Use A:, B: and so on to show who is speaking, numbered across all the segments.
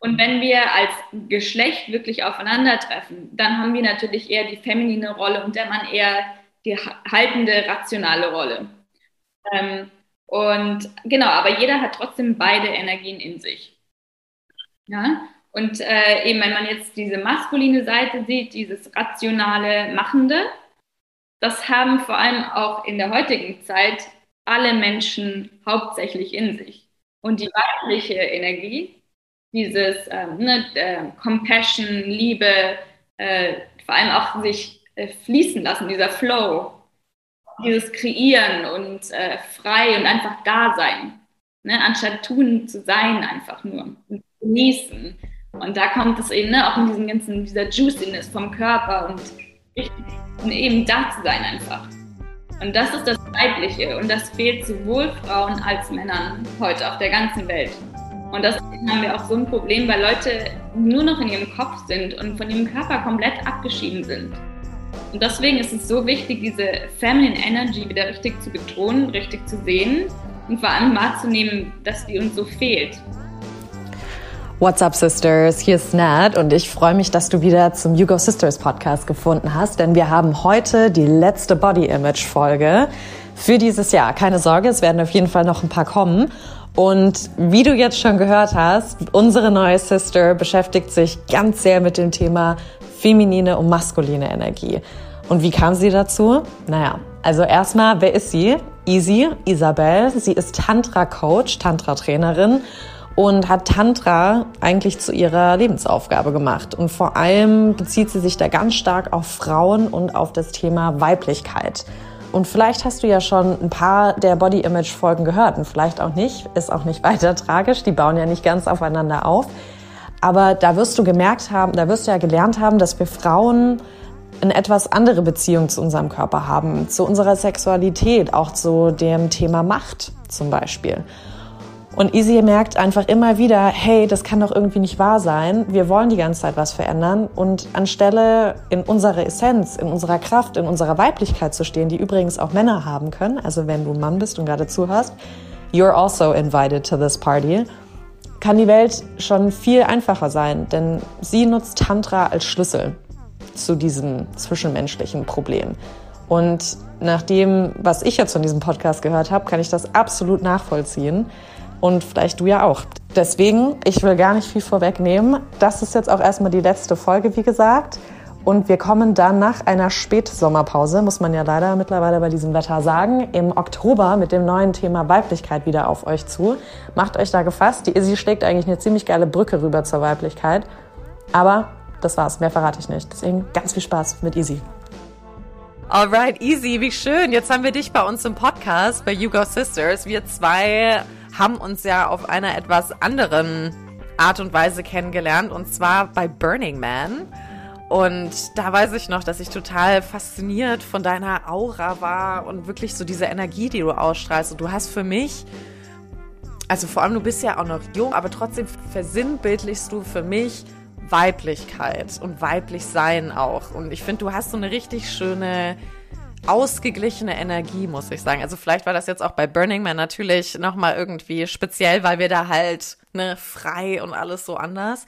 A: Und wenn wir als Geschlecht wirklich aufeinandertreffen, dann haben wir natürlich eher die feminine Rolle und der Mann eher die haltende, rationale Rolle. Ähm, und genau, aber jeder hat trotzdem beide Energien in sich. Ja? Und äh, eben, wenn man jetzt diese maskuline Seite sieht, dieses rationale, machende, das haben vor allem auch in der heutigen Zeit alle Menschen hauptsächlich in sich. Und die weibliche Energie, dieses ähm, ne, äh, Compassion, Liebe, äh, vor allem auch sich äh, fließen lassen, dieser Flow, dieses Kreieren und äh, frei und einfach da sein, ne, anstatt tun zu sein, einfach nur und genießen. Und da kommt es eben ne, auch in diesem ganzen, dieser Juiciness vom Körper und, und eben da zu sein einfach. Und das ist das Weibliche und das fehlt sowohl Frauen als Männern heute auf der ganzen Welt. Und das haben wir auch so ein Problem, weil Leute nur noch in ihrem Kopf sind und von ihrem Körper komplett abgeschieden sind. Und deswegen ist es so wichtig, diese Feminine Energy wieder richtig zu betonen, richtig zu sehen und vor allem wahrzunehmen, dass die uns so fehlt.
B: What's up, Sisters? Hier ist Nat und ich freue mich, dass du wieder zum You Go Sisters Podcast gefunden hast, denn wir haben heute die letzte Body Image Folge für dieses Jahr. Keine Sorge, es werden auf jeden Fall noch ein paar kommen. Und wie du jetzt schon gehört hast, unsere neue Sister beschäftigt sich ganz sehr mit dem Thema feminine und maskuline Energie. Und wie kam sie dazu? Naja, also erstmal, wer ist sie? Easy, Isabel. Sie ist Tantra-Coach, Tantra-Trainerin und hat Tantra eigentlich zu ihrer Lebensaufgabe gemacht. Und vor allem bezieht sie sich da ganz stark auf Frauen und auf das Thema Weiblichkeit. Und vielleicht hast du ja schon ein paar der Body Image Folgen gehört und vielleicht auch nicht, ist auch nicht weiter tragisch, die bauen ja nicht ganz aufeinander auf. Aber da wirst du gemerkt haben, da wirst du ja gelernt haben, dass wir Frauen eine etwas andere Beziehung zu unserem Körper haben, zu unserer Sexualität, auch zu dem Thema Macht zum Beispiel. Und Easy merkt einfach immer wieder, hey, das kann doch irgendwie nicht wahr sein. Wir wollen die ganze Zeit was verändern. Und anstelle in unserer Essenz, in unserer Kraft, in unserer Weiblichkeit zu stehen, die übrigens auch Männer haben können, also wenn du Mann bist und gerade zuhörst, you're also invited to this party, kann die Welt schon viel einfacher sein. Denn sie nutzt Tantra als Schlüssel zu diesem zwischenmenschlichen Problem. Und nach dem, was ich jetzt von diesem Podcast gehört habe, kann ich das absolut nachvollziehen und vielleicht du ja auch. Deswegen, ich will gar nicht viel vorwegnehmen. Das ist jetzt auch erstmal die letzte Folge, wie gesagt. Und wir kommen dann nach einer Spätsommerpause, muss man ja leider mittlerweile bei diesem Wetter sagen, im Oktober mit dem neuen Thema Weiblichkeit wieder auf euch zu. Macht euch da gefasst. Die Izzy schlägt eigentlich eine ziemlich geile Brücke rüber zur Weiblichkeit. Aber das war's, mehr verrate ich nicht. Deswegen ganz viel Spaß mit Easy. Alright, Easy, wie schön. Jetzt haben wir dich bei uns im Podcast bei You Go Sisters. Wir zwei haben uns ja auf einer etwas anderen Art und Weise kennengelernt und zwar bei Burning Man. Und da weiß ich noch, dass ich total fasziniert von deiner Aura war und wirklich so diese Energie, die du ausstrahlst. Und du hast für mich, also vor allem du bist ja auch noch jung, aber trotzdem versinnbildlichst du für mich Weiblichkeit und weiblich sein auch. Und ich finde, du hast so eine richtig schöne ausgeglichene Energie, muss ich sagen. Also vielleicht war das jetzt auch bei Burning Man natürlich nochmal irgendwie speziell, weil wir da halt ne, frei und alles so anders.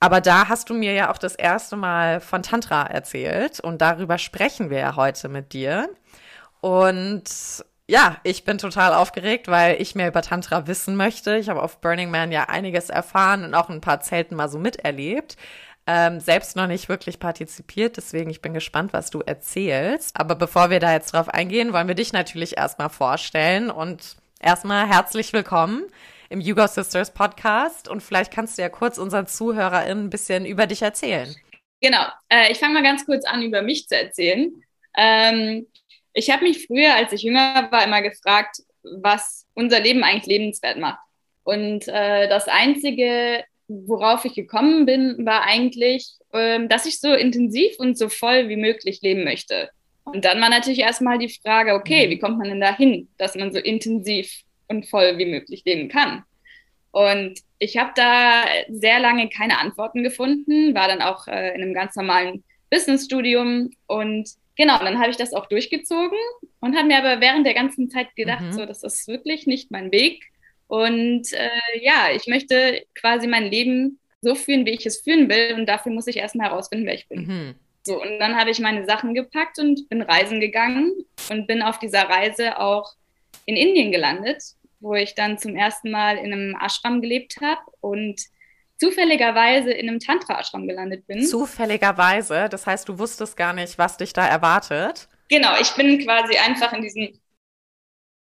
B: Aber da hast du mir ja auch das erste Mal von Tantra erzählt und darüber sprechen wir ja heute mit dir. Und ja, ich bin total aufgeregt, weil ich mehr über Tantra wissen möchte. Ich habe auf Burning Man ja einiges erfahren und auch ein paar Zelten mal so miterlebt ähm, selbst noch nicht wirklich partizipiert, deswegen ich bin gespannt, was du erzählst. Aber bevor wir da jetzt drauf eingehen, wollen wir dich natürlich erstmal vorstellen und erstmal herzlich willkommen im Hugo Sisters Podcast und vielleicht kannst du ja kurz unseren ZuhörerInnen ein bisschen über dich erzählen.
A: Genau, äh, ich fange mal ganz kurz an, über mich zu erzählen. Ähm, ich habe mich früher, als ich jünger war, immer gefragt, was unser Leben eigentlich lebenswert macht. Und äh, das Einzige, worauf ich gekommen bin, war eigentlich, ähm, dass ich so intensiv und so voll wie möglich leben möchte. Und dann war natürlich erstmal die Frage, okay, mhm. wie kommt man denn dahin, dass man so intensiv und voll wie möglich leben kann? Und ich habe da sehr lange keine Antworten gefunden, war dann auch äh, in einem ganz normalen Businessstudium und genau, dann habe ich das auch durchgezogen und habe mir aber während der ganzen Zeit gedacht, mhm. so, das ist wirklich nicht mein Weg. Und äh, ja, ich möchte quasi mein Leben so fühlen, wie ich es fühlen will. Und dafür muss ich erstmal herausfinden, wer ich bin. Mhm. So, und dann habe ich meine Sachen gepackt und bin reisen gegangen und bin auf dieser Reise auch in Indien gelandet, wo ich dann zum ersten Mal in einem Ashram gelebt habe und zufälligerweise in einem Tantra-Ashram gelandet bin.
B: Zufälligerweise? Das heißt, du wusstest gar nicht, was dich da erwartet?
A: Genau, ich bin quasi einfach in diesem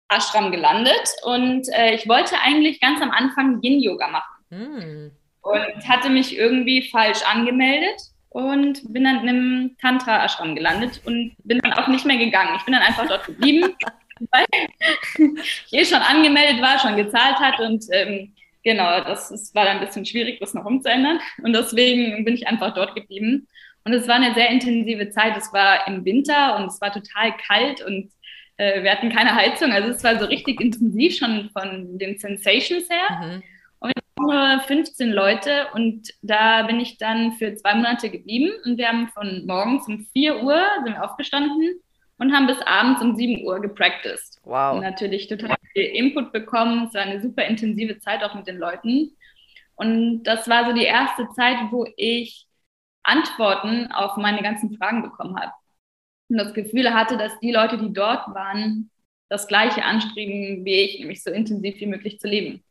A: Ashram gelandet und äh, ich wollte eigentlich ganz am Anfang Yin-Yoga machen. Hm. Und hatte mich irgendwie falsch angemeldet und bin dann in einem Tantra-Ashram gelandet und bin dann auch nicht mehr gegangen. Ich bin dann einfach dort geblieben, weil ich eh schon angemeldet war, schon gezahlt hat und ähm, genau, das, das war dann ein bisschen schwierig, das noch umzuändern. Und deswegen bin ich einfach dort geblieben. Und es war eine sehr intensive Zeit. Es war im Winter und es war total kalt und äh, wir hatten keine Heizung. Also es war so richtig intensiv schon von den Sensations her. Mhm. Und wir waren nur 15 Leute und da bin ich dann für zwei Monate geblieben und wir haben von morgens um 4 Uhr sind wir aufgestanden und haben bis abends um 7 Uhr gepracticed. Wow. Und natürlich total viel Input bekommen. Es war eine super intensive Zeit auch mit den Leuten. Und das war so die erste Zeit, wo ich Antworten auf meine ganzen Fragen bekommen habe und das Gefühl hatte, dass die Leute, die dort waren, das Gleiche anstreben wie ich, nämlich so intensiv wie möglich zu leben.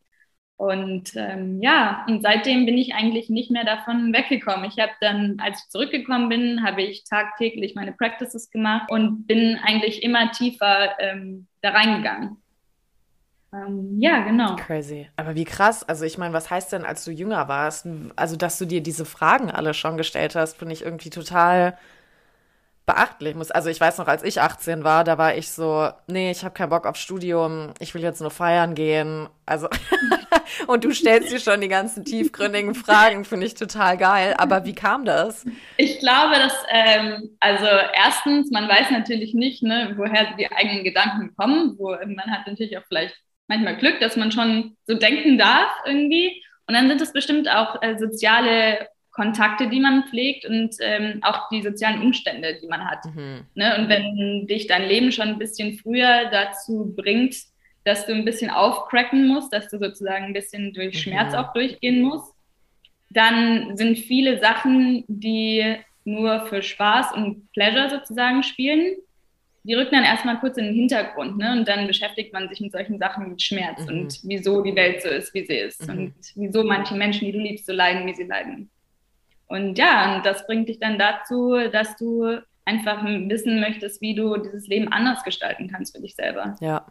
A: Und ähm, ja, und seitdem bin ich eigentlich nicht mehr davon weggekommen. Ich habe dann, als ich zurückgekommen bin, habe ich tagtäglich meine Practices gemacht und bin eigentlich immer tiefer ähm, da reingegangen. Ähm, ja, genau.
B: Crazy. Aber wie krass. Also ich meine, was heißt denn, als du jünger warst? Also, dass du dir diese Fragen alle schon gestellt hast, finde ich irgendwie total beachtlich muss. Also ich weiß noch, als ich 18 war, da war ich so, nee, ich habe keinen Bock auf Studium, ich will jetzt nur feiern gehen. Also und du stellst dir schon die ganzen tiefgründigen Fragen, finde ich total geil. Aber wie kam das?
A: Ich glaube, dass ähm, also erstens, man weiß natürlich nicht, ne, woher die eigenen Gedanken kommen. Wo man hat natürlich auch vielleicht manchmal Glück, dass man schon so denken darf irgendwie. Und dann sind es bestimmt auch äh, soziale Kontakte, die man pflegt und ähm, auch die sozialen Umstände, die man hat. Mhm. Ne? Und wenn dich dein Leben schon ein bisschen früher dazu bringt, dass du ein bisschen aufcracken musst, dass du sozusagen ein bisschen durch Schmerz mhm. auch durchgehen musst, dann sind viele Sachen, die nur für Spaß und Pleasure sozusagen spielen, die rücken dann erstmal kurz in den Hintergrund, ne? Und dann beschäftigt man sich mit solchen Sachen mit Schmerz mhm. und wieso die Welt so ist, wie sie ist mhm. und wieso manche Menschen, die du liebst, so leiden, wie sie leiden. Und ja, und das bringt dich dann dazu, dass du einfach wissen möchtest, wie du dieses Leben anders gestalten kannst für dich selber.
B: Ja.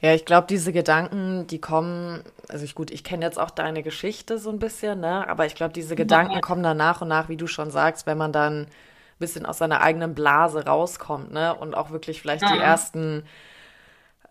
B: Ja, ich glaube, diese Gedanken, die kommen, also ich gut, ich kenne jetzt auch deine Geschichte so ein bisschen, ne? Aber ich glaube, diese Gedanken ja. kommen dann nach und nach, wie du schon sagst, wenn man dann ein bisschen aus seiner eigenen Blase rauskommt, ne? Und auch wirklich vielleicht ja. die ersten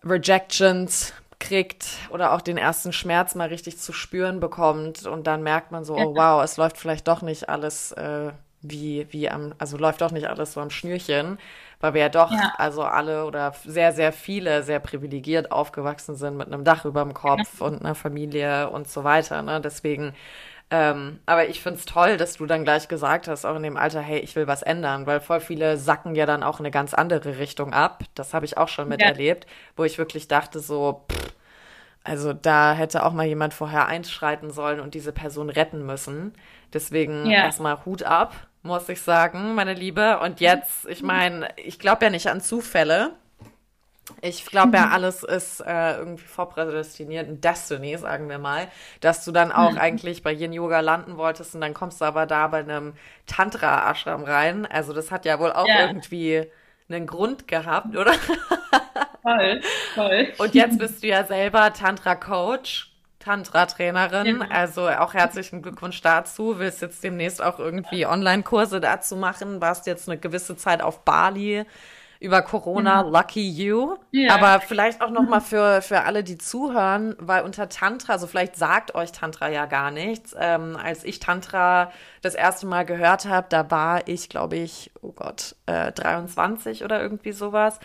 B: Rejections kriegt oder auch den ersten Schmerz mal richtig zu spüren bekommt und dann merkt man so, oh wow, es läuft vielleicht doch nicht alles äh, wie, wie am, also läuft doch nicht alles so am Schnürchen, weil wir ja doch, ja. also alle oder sehr, sehr viele sehr privilegiert aufgewachsen sind mit einem Dach über dem Kopf ja. und einer Familie und so weiter. Ne? Deswegen ähm, aber ich finde es toll, dass du dann gleich gesagt hast, auch in dem Alter, hey, ich will was ändern, weil voll viele sacken ja dann auch in eine ganz andere Richtung ab. Das habe ich auch schon miterlebt, ja. wo ich wirklich dachte, so, pff, also da hätte auch mal jemand vorher einschreiten sollen und diese Person retten müssen. Deswegen ja. erstmal Hut ab, muss ich sagen, meine Liebe. Und jetzt, ich meine, ich glaube ja nicht an Zufälle. Ich glaube ja, alles ist äh, irgendwie vorprädestiniert, ein Destiny, sagen wir mal, dass du dann auch eigentlich bei Yin Yoga landen wolltest und dann kommst du aber da bei einem Tantra-Ashram rein. Also das hat ja wohl auch ja. irgendwie einen Grund gehabt, oder? Toll, toll. Und jetzt bist du ja selber Tantra-Coach. Tantra-Trainerin. Ja. Also auch herzlichen Glückwunsch dazu. Willst jetzt demnächst auch irgendwie Online-Kurse dazu machen? Warst jetzt eine gewisse Zeit auf Bali über Corona, mhm. lucky you. Ja. Aber vielleicht auch nochmal für, für alle, die zuhören, weil unter Tantra, also vielleicht sagt euch Tantra ja gar nichts. Ähm, als ich Tantra das erste Mal gehört habe, da war ich, glaube ich, oh Gott, äh, 23 oder irgendwie sowas.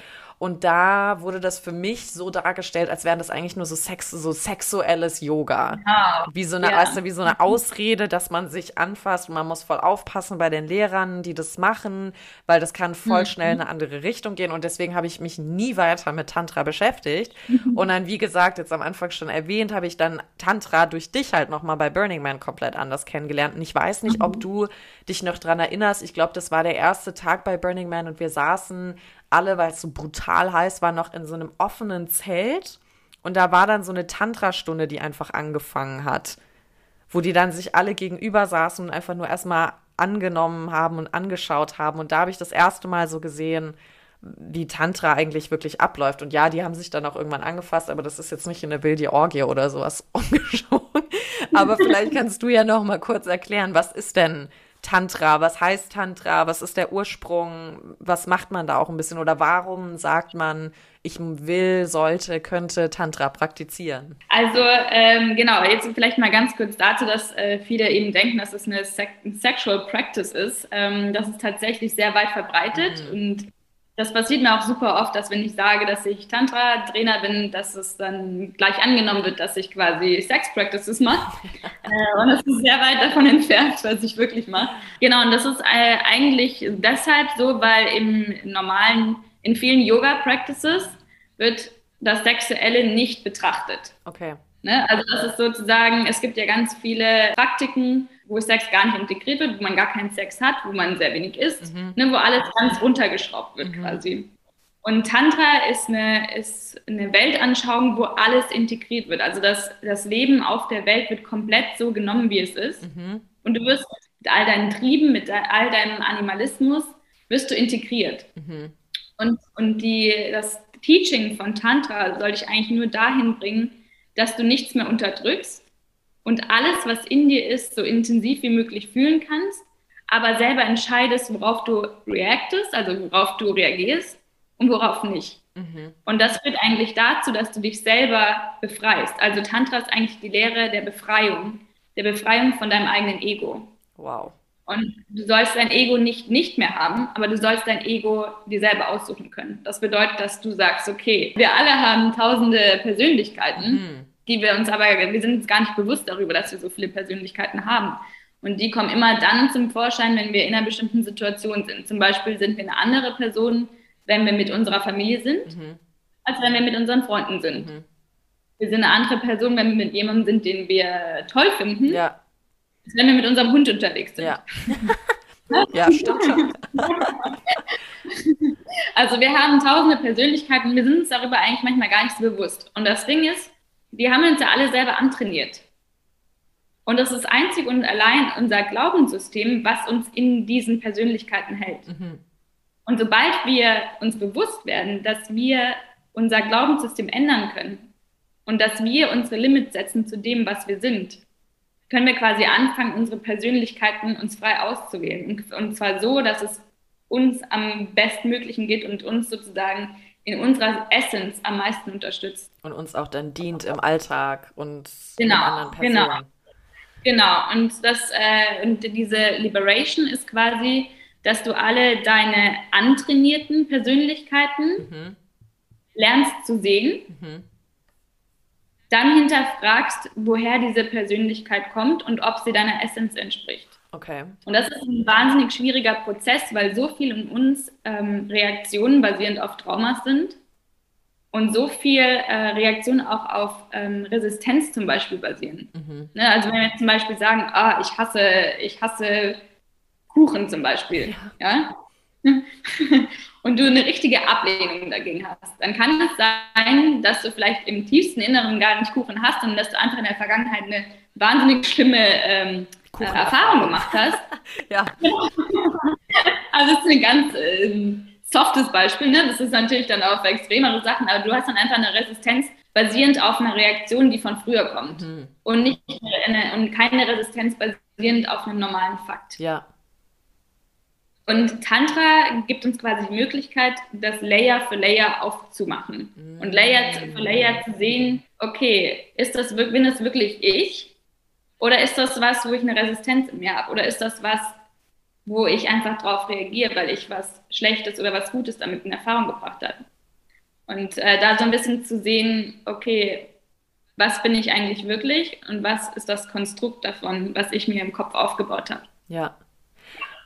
B: Und da wurde das für mich so dargestellt, als wären das eigentlich nur so Sex, so sexuelles Yoga. Genau. Wie so eine, ja. weißt du, wie so eine Ausrede, dass man sich anfasst und man muss voll aufpassen bei den Lehrern, die das machen, weil das kann voll mhm. schnell in eine andere Richtung gehen. Und deswegen habe ich mich nie weiter mit Tantra beschäftigt. Mhm. Und dann, wie gesagt, jetzt am Anfang schon erwähnt, habe ich dann Tantra durch dich halt nochmal bei Burning Man komplett anders kennengelernt. Und ich weiß nicht, mhm. ob du dich noch dran erinnerst. Ich glaube, das war der erste Tag bei Burning Man und wir saßen alle, weil es so brutal heiß war, noch in so einem offenen Zelt. Und da war dann so eine Tantra-Stunde, die einfach angefangen hat, wo die dann sich alle gegenüber saßen und einfach nur erstmal angenommen haben und angeschaut haben. Und da habe ich das erste Mal so gesehen, wie Tantra eigentlich wirklich abläuft. Und ja, die haben sich dann auch irgendwann angefasst, aber das ist jetzt nicht in der wilde Orgie oder sowas umgeschaut. aber vielleicht kannst du ja noch mal kurz erklären, was ist denn Tantra? Was heißt Tantra? Was ist der Ursprung? Was macht man da auch ein bisschen? Oder warum sagt man, ich will, sollte, könnte Tantra praktizieren?
A: Also ähm, genau, jetzt vielleicht mal ganz kurz dazu, dass äh, viele eben denken, dass es eine Se Sexual Practice ist. Ähm, das ist tatsächlich sehr weit verbreitet mhm. und das passiert mir auch super oft, dass wenn ich sage, dass ich Tantra-Trainer bin, dass es dann gleich angenommen wird, dass ich quasi Sex-Practices mache. äh, und das ist sehr weit davon entfernt, was ich wirklich mache. Genau, und das ist äh, eigentlich deshalb so, weil im normalen, in vielen Yoga-Practices wird das Sexuelle nicht betrachtet.
B: Okay.
A: Ne? Also das ist sozusagen, es gibt ja ganz viele Praktiken, wo Sex gar nicht integriert wird, wo man gar keinen Sex hat, wo man sehr wenig isst, mhm. ne, wo alles ganz runtergeschraubt wird mhm. quasi. Und Tantra ist eine, ist eine Weltanschauung, wo alles integriert wird. Also das, das Leben auf der Welt wird komplett so genommen, wie es ist. Mhm. Und du wirst mit all deinen Trieben, mit all deinem Animalismus, wirst du integriert. Mhm. Und, und die, das Teaching von Tantra soll dich eigentlich nur dahin bringen, dass du nichts mehr unterdrückst und alles, was in dir ist, so intensiv wie möglich fühlen kannst, aber selber entscheidest, worauf du reactest, also worauf du reagierst und worauf nicht. Mhm. Und das führt eigentlich dazu, dass du dich selber befreist. Also Tantra ist eigentlich die Lehre der Befreiung, der Befreiung von deinem eigenen Ego.
B: Wow.
A: Und du sollst dein Ego nicht nicht mehr haben, aber du sollst dein Ego dir selber aussuchen können. Das bedeutet, dass du sagst, okay, wir alle haben tausende Persönlichkeiten, mhm. Die wir uns aber, wir sind uns gar nicht bewusst darüber, dass wir so viele Persönlichkeiten haben. Und die kommen immer dann zum Vorschein, wenn wir in einer bestimmten Situation sind. Zum Beispiel sind wir eine andere Person, wenn wir mit unserer Familie sind, mhm. als wenn wir mit unseren Freunden sind. Mhm. Wir sind eine andere Person, wenn wir mit jemandem sind, den wir toll finden.
B: Ja
A: wenn wir mit unserem Hund unterwegs sind.
B: Ja, ja stimmt schon.
A: Also wir haben tausende Persönlichkeiten, wir sind uns darüber eigentlich manchmal gar nicht so bewusst. Und das Ding ist, die haben uns ja alle selber antrainiert. Und das ist einzig und allein unser Glaubenssystem, was uns in diesen Persönlichkeiten hält. Mhm. Und sobald wir uns bewusst werden, dass wir unser Glaubenssystem ändern können und dass wir unsere Limits setzen zu dem, was wir sind, können wir quasi anfangen, unsere Persönlichkeiten uns frei auszuwählen. Und zwar so, dass es uns am bestmöglichen geht und uns sozusagen in unserer Essence am meisten unterstützt.
B: Und uns auch dann dient im Alltag und
A: genau, anderen Personen. Genau. Genau, und, das, äh, und diese Liberation ist quasi, dass du alle deine antrainierten Persönlichkeiten mhm. lernst zu sehen. Mhm dann hinterfragst, woher diese Persönlichkeit kommt und ob sie deiner Essenz entspricht.
B: Okay.
A: Und das ist ein wahnsinnig schwieriger Prozess, weil so viel in uns ähm, Reaktionen basierend auf Traumas sind und so viel äh, Reaktionen auch auf ähm, Resistenz zum Beispiel basieren. Mhm. Ne, also wenn wir zum Beispiel sagen, ah, ich hasse, ich hasse Kuchen zum Beispiel, ja, ja? und du eine richtige Ablehnung dagegen hast, dann kann es sein, dass du vielleicht im tiefsten Inneren gar nicht Kuchen hast und dass du einfach in der Vergangenheit eine wahnsinnig schlimme ähm, äh, Erfahrung gemacht hast.
B: ja.
A: also das ist ein ganz äh, softes Beispiel. Ne? Das ist natürlich dann auch für extremere Sachen, aber du hast dann einfach eine Resistenz basierend auf einer Reaktion, die von früher kommt mhm. und nicht eine, und keine Resistenz basierend auf einem normalen Fakt.
B: Ja.
A: Und Tantra gibt uns quasi die Möglichkeit, das Layer für Layer aufzumachen und Layer für Layer zu sehen, okay, ist das, bin das wirklich ich? Oder ist das was, wo ich eine Resistenz in mir habe? Oder ist das was, wo ich einfach drauf reagiere, weil ich was Schlechtes oder was Gutes damit in Erfahrung gebracht habe? Und äh, da so ein bisschen zu sehen, okay, was bin ich eigentlich wirklich und was ist das Konstrukt davon, was ich mir im Kopf aufgebaut habe.
B: Ja.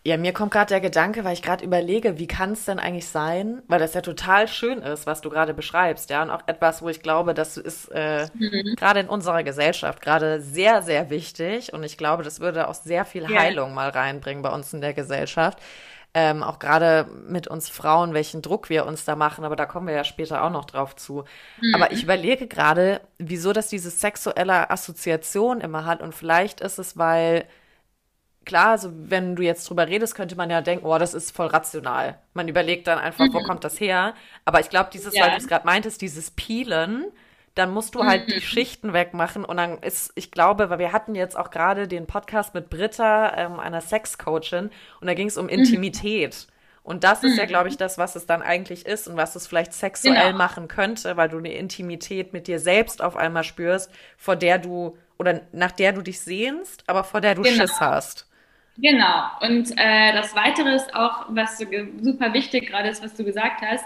B: Ja, mir kommt gerade der Gedanke, weil ich gerade überlege, wie kann es denn eigentlich sein, weil das ja total schön ist, was du gerade beschreibst, ja, und auch etwas, wo ich glaube, das ist äh, mhm. gerade in unserer Gesellschaft gerade sehr, sehr wichtig und ich glaube, das würde auch sehr viel ja. Heilung mal reinbringen bei uns in der Gesellschaft. Ähm, auch gerade mit uns Frauen, welchen Druck wir uns da machen, aber da kommen wir ja später auch noch drauf zu. Mhm. Aber ich überlege gerade, wieso das diese sexuelle Assoziation immer hat und vielleicht ist es, weil klar, also wenn du jetzt drüber redest, könnte man ja denken, oh, das ist voll rational. Man überlegt dann einfach, mhm. wo kommt das her? Aber ich glaube, dieses, ja. weil du es gerade meintest, dieses Peelen, dann musst du halt mhm. die Schichten wegmachen und dann ist, ich glaube, weil wir hatten jetzt auch gerade den Podcast mit Britta, ähm, einer Sexcoachin, und da ging es um mhm. Intimität. Und das ist ja, mhm. glaube ich, das, was es dann eigentlich ist und was es vielleicht sexuell genau. machen könnte, weil du eine Intimität mit dir selbst auf einmal spürst, vor der du oder nach der du dich sehnst, aber vor der du genau. Schiss hast.
A: Genau. Und äh, das Weitere ist auch, was super wichtig gerade ist, was du gesagt hast.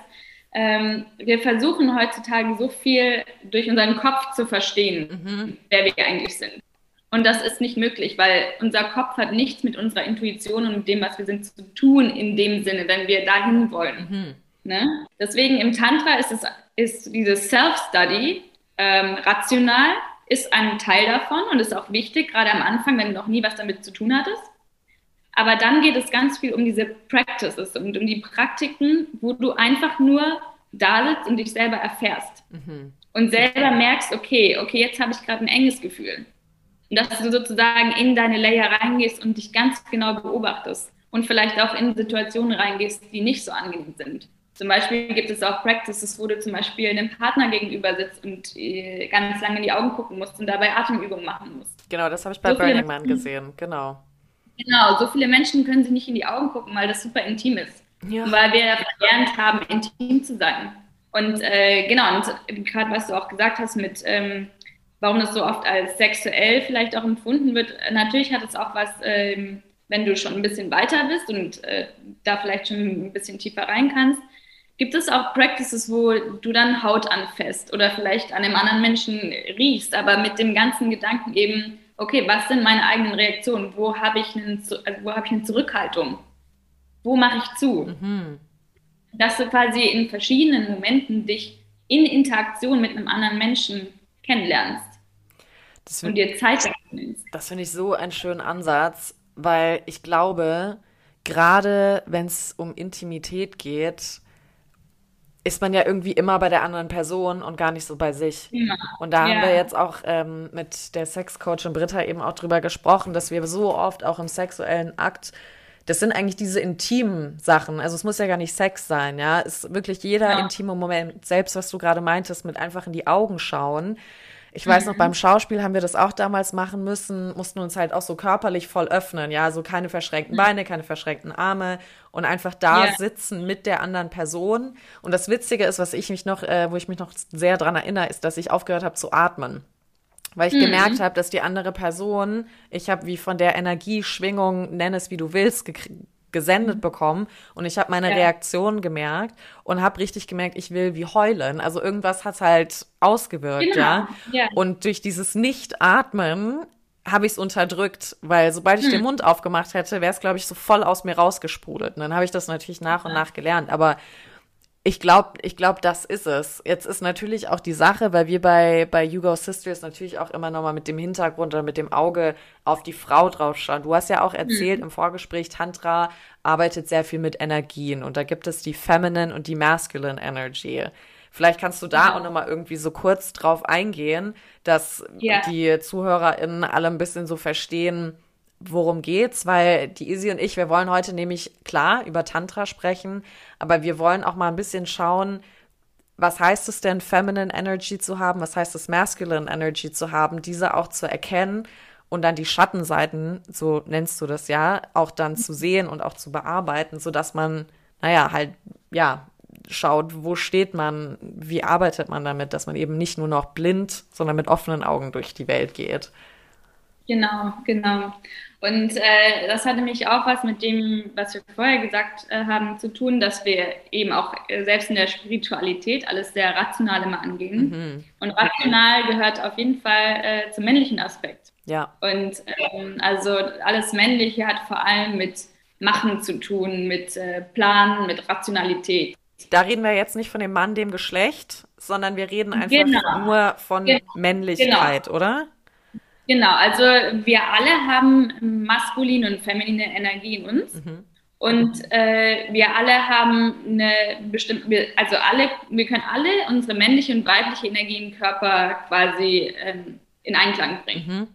A: Ähm, wir versuchen heutzutage so viel durch unseren Kopf zu verstehen, mhm. wer wir eigentlich sind. Und das ist nicht möglich, weil unser Kopf hat nichts mit unserer Intuition und mit dem, was wir sind, zu tun, in dem Sinne, wenn wir dahin wollen. Mhm. Ne? Deswegen im Tantra ist, es, ist dieses Self-Study ähm, rational, ist ein Teil davon und ist auch wichtig, gerade am Anfang, wenn du noch nie was damit zu tun hattest. Aber dann geht es ganz viel um diese Practices und um die Praktiken, wo du einfach nur da sitzt und dich selber erfährst. Mhm. Und selber merkst, okay, okay, jetzt habe ich gerade ein enges Gefühl. Und dass du sozusagen in deine Layer reingehst und dich ganz genau beobachtest. Und vielleicht auch in Situationen reingehst, die nicht so angenehm sind. Zum Beispiel gibt es auch Practices, wo du zum Beispiel einem Partner gegenüber sitzt und äh, ganz lange in die Augen gucken musst und dabei Atemübungen machen musst.
B: Genau, das habe ich bei so Burning Man gesehen, genau.
A: Genau, so viele Menschen können sich nicht in die Augen gucken, weil das super intim ist. Ja. Weil wir verlernt haben, intim zu sein. Und äh, genau, und gerade was du auch gesagt hast mit, ähm, warum das so oft als sexuell vielleicht auch empfunden wird, natürlich hat es auch was, ähm, wenn du schon ein bisschen weiter bist und äh, da vielleicht schon ein bisschen tiefer rein kannst. Gibt es auch Practices, wo du dann Haut anfasst oder vielleicht an einem anderen Menschen riechst, aber mit dem ganzen Gedanken eben, okay, was sind meine eigenen Reaktionen? Wo habe ich, also hab ich eine Zurückhaltung? Wo mache ich zu? Mhm. Dass du quasi in verschiedenen Momenten dich in Interaktion mit einem anderen Menschen kennenlernst
B: find, und dir Zeit nimmst. Das finde ich so einen schönen Ansatz, weil ich glaube, gerade wenn es um Intimität geht, ist man ja irgendwie immer bei der anderen Person und gar nicht so bei sich. Ja. Und da ja. haben wir jetzt auch ähm, mit der Sexcoachin Britta eben auch drüber gesprochen, dass wir so oft auch im sexuellen Akt, das sind eigentlich diese intimen Sachen. Also es muss ja gar nicht Sex sein, ja. Es ist wirklich jeder ja. intime Moment, selbst was du gerade meintest, mit einfach in die Augen schauen. Ich weiß noch, mhm. beim Schauspiel haben wir das auch damals machen müssen, mussten uns halt auch so körperlich voll öffnen, ja, so keine verschränkten mhm. Beine, keine verschränkten Arme und einfach da yeah. sitzen mit der anderen Person. Und das Witzige ist, was ich mich noch, äh, wo ich mich noch sehr dran erinnere, ist, dass ich aufgehört habe zu atmen. Weil ich mhm. gemerkt habe, dass die andere Person, ich habe wie von der Energieschwingung, nenn es wie du willst, gesendet bekommen und ich habe meine ja. Reaktion gemerkt und habe richtig gemerkt, ich will wie heulen. Also irgendwas hat halt ausgewirkt, genau. ja? ja. Und durch dieses Nicht-Atmen habe ich es unterdrückt, weil sobald ich hm. den Mund aufgemacht hätte, wäre es, glaube ich, so voll aus mir rausgesprudelt. Und dann habe ich das natürlich nach und nach gelernt. Aber ich glaube, ich glaube, das ist es. Jetzt ist natürlich auch die Sache, weil wir bei, bei Hugo Sisters natürlich auch immer nochmal mit dem Hintergrund oder mit dem Auge auf die Frau draufschauen. Du hast ja auch erzählt mhm. im Vorgespräch, Tantra arbeitet sehr viel mit Energien und da gibt es die Feminine und die Masculine Energy. Vielleicht kannst du da ja. auch nochmal irgendwie so kurz drauf eingehen, dass ja. die ZuhörerInnen alle ein bisschen so verstehen, worum geht's, weil die Izzy und ich, wir wollen heute nämlich klar über Tantra sprechen, aber wir wollen auch mal ein bisschen schauen, was heißt es denn, Feminine Energy zu haben, was heißt es, Masculine Energy zu haben, diese auch zu erkennen und dann die Schattenseiten, so nennst du das ja, auch dann zu sehen und auch zu bearbeiten, so dass man, naja, halt, ja, schaut, wo steht man, wie arbeitet man damit, dass man eben nicht nur noch blind, sondern mit offenen Augen durch die Welt geht.
A: Genau, genau. Und äh, das hatte mich auch was mit dem, was wir vorher gesagt äh, haben, zu tun, dass wir eben auch äh, selbst in der Spiritualität alles sehr rational immer angehen. Mhm. Und rational gehört auf jeden Fall äh, zum männlichen Aspekt.
B: Ja.
A: Und ähm, also alles Männliche hat vor allem mit Machen zu tun, mit äh, Planen, mit Rationalität.
B: Da reden wir jetzt nicht von dem Mann, dem Geschlecht, sondern wir reden einfach genau. nur von Ge Männlichkeit, genau. oder?
A: Genau, also wir alle haben maskuline und feminine Energie in uns. Mhm. Und äh, wir alle haben eine bestimmte, also alle, wir können alle unsere männliche und weibliche Energie im Körper quasi ähm, in Einklang bringen. Mhm.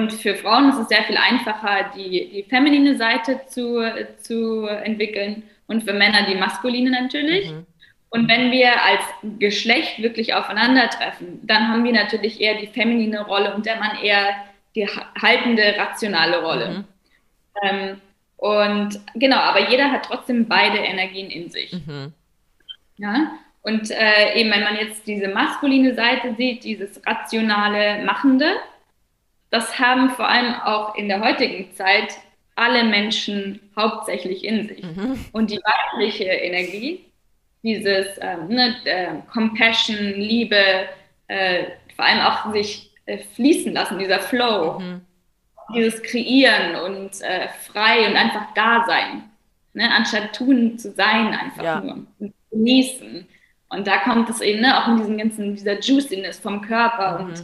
A: Und für Frauen ist es sehr viel einfacher, die, die feminine Seite zu, zu entwickeln und für Männer die maskuline natürlich. Mhm. Und wenn wir als Geschlecht wirklich aufeinandertreffen, dann haben wir natürlich eher die feminine Rolle und der Mann eher die haltende, rationale Rolle. Mhm. Ähm, und genau, aber jeder hat trotzdem beide Energien in sich. Mhm. Ja? Und äh, eben, wenn man jetzt diese maskuline Seite sieht, dieses rationale, machende, das haben vor allem auch in der heutigen Zeit alle Menschen hauptsächlich in sich. Mhm. Und die weibliche Energie, dieses ähm, ne, äh, Compassion, Liebe, äh, vor allem auch sich äh, fließen lassen, dieser Flow, mhm. dieses Kreieren und äh, frei und einfach da sein, ne, anstatt tun zu sein, einfach ja. nur und genießen. Und da kommt es eben ne, auch in diesem ganzen, dieser Juiciness vom Körper mhm.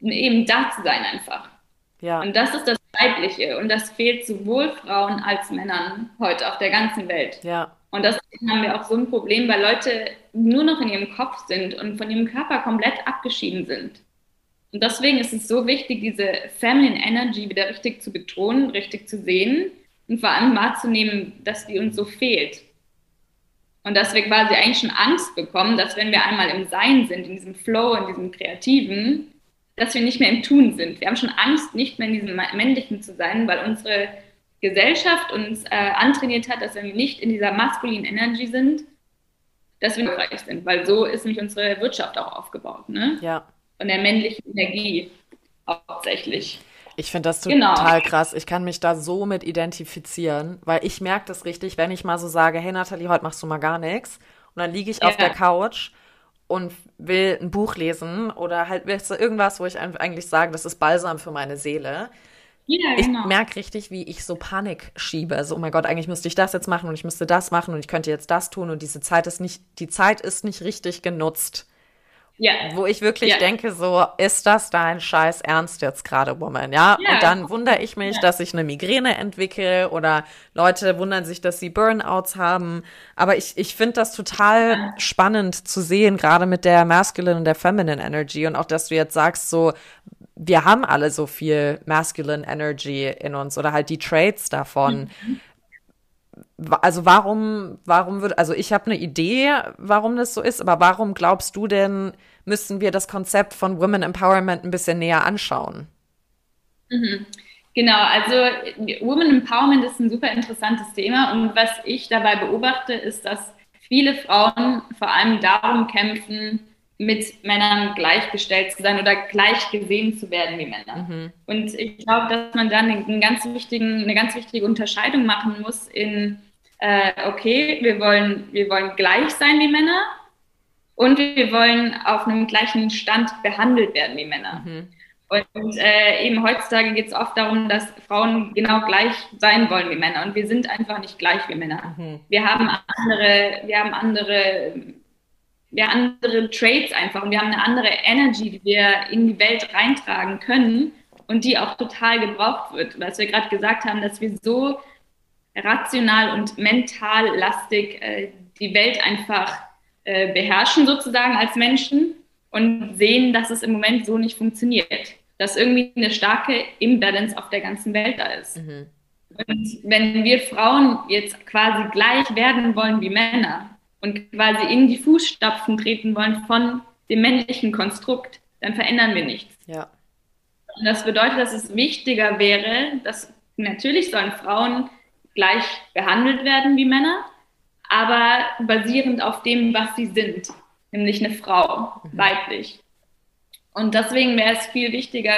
A: und eben da zu sein einfach. Ja. Und das ist das Weibliche und das fehlt sowohl Frauen als Männern heute auf der ganzen Welt.
B: Ja.
A: Und deswegen haben wir auch so ein Problem, weil Leute nur noch in ihrem Kopf sind und von ihrem Körper komplett abgeschieden sind. Und deswegen ist es so wichtig, diese Feminine Energy wieder richtig zu betonen, richtig zu sehen und vor allem wahrzunehmen, dass die uns so fehlt. Und dass wir quasi eigentlich schon Angst bekommen, dass wenn wir einmal im Sein sind, in diesem Flow, in diesem Kreativen, dass wir nicht mehr im Tun sind. Wir haben schon Angst, nicht mehr in diesem Männlichen zu sein, weil unsere Gesellschaft uns äh, antrainiert hat, dass wenn wir nicht in dieser maskulinen Energy sind, dass wir erfolgreich sind, weil so ist nämlich unsere Wirtschaft auch aufgebaut, ne?
B: Ja.
A: Von der männlichen Energie hauptsächlich.
B: Ich finde das genau. total genau. krass. Ich kann mich da so mit identifizieren, weil ich merke das richtig, wenn ich mal so sage, hey Nathalie, heute machst du mal gar nichts. Und dann liege ich ja. auf der Couch und will ein Buch lesen oder halt irgendwas, wo ich eigentlich sage, das ist Balsam für meine Seele. Ja, genau. Ich merke richtig, wie ich so Panik schiebe. So, oh mein Gott, eigentlich müsste ich das jetzt machen und ich müsste das machen und ich könnte jetzt das tun und diese Zeit ist nicht, die Zeit ist nicht richtig genutzt. Ja. Wo ich wirklich ja. denke, so, ist das dein scheiß Ernst jetzt gerade, Woman? Ja? ja. Und dann wundere ich mich, dass ich eine Migräne entwickle oder Leute wundern sich, dass sie Burnouts haben. Aber ich, ich finde das total spannend zu sehen, gerade mit der Masculine und der Feminine Energy und auch, dass du jetzt sagst, so, wir haben alle so viel Masculine Energy in uns oder halt die Traits davon. Mhm. Also warum, warum wird, also ich habe eine Idee, warum das so ist, aber warum glaubst du denn, müssen wir das Konzept von Women Empowerment ein bisschen näher anschauen?
A: Mhm. Genau, also Women Empowerment ist ein super interessantes Thema und was ich dabei beobachte, ist, dass viele Frauen vor allem darum kämpfen, mit Männern gleichgestellt zu sein oder gleich gesehen zu werden wie Männer. Mhm. Und ich glaube, dass man dann einen ganz wichtigen, eine ganz wichtige Unterscheidung machen muss in, äh, okay, wir wollen, wir wollen gleich sein wie Männer und wir wollen auf einem gleichen Stand behandelt werden wie Männer. Mhm. Und äh, eben heutzutage geht es oft darum, dass Frauen genau gleich sein wollen wie Männer. Und wir sind einfach nicht gleich wie Männer. Mhm. Wir haben andere, wir haben andere wir haben andere Traits einfach und wir haben eine andere Energy, die wir in die Welt reintragen können und die auch total gebraucht wird. Was wir gerade gesagt haben, dass wir so rational und mental lastig äh, die Welt einfach äh, beherrschen sozusagen als Menschen und sehen, dass es im Moment so nicht funktioniert. Dass irgendwie eine starke Imbalance auf der ganzen Welt da ist. Mhm. Und wenn wir Frauen jetzt quasi gleich werden wollen wie Männer, und quasi in die Fußstapfen treten wollen von dem männlichen Konstrukt, dann verändern wir nichts.
B: Ja.
A: Und das bedeutet, dass es wichtiger wäre, dass natürlich sollen Frauen gleich behandelt werden wie Männer, aber basierend auf dem, was sie sind, nämlich eine Frau, mhm. weiblich. Und deswegen wäre es viel wichtiger,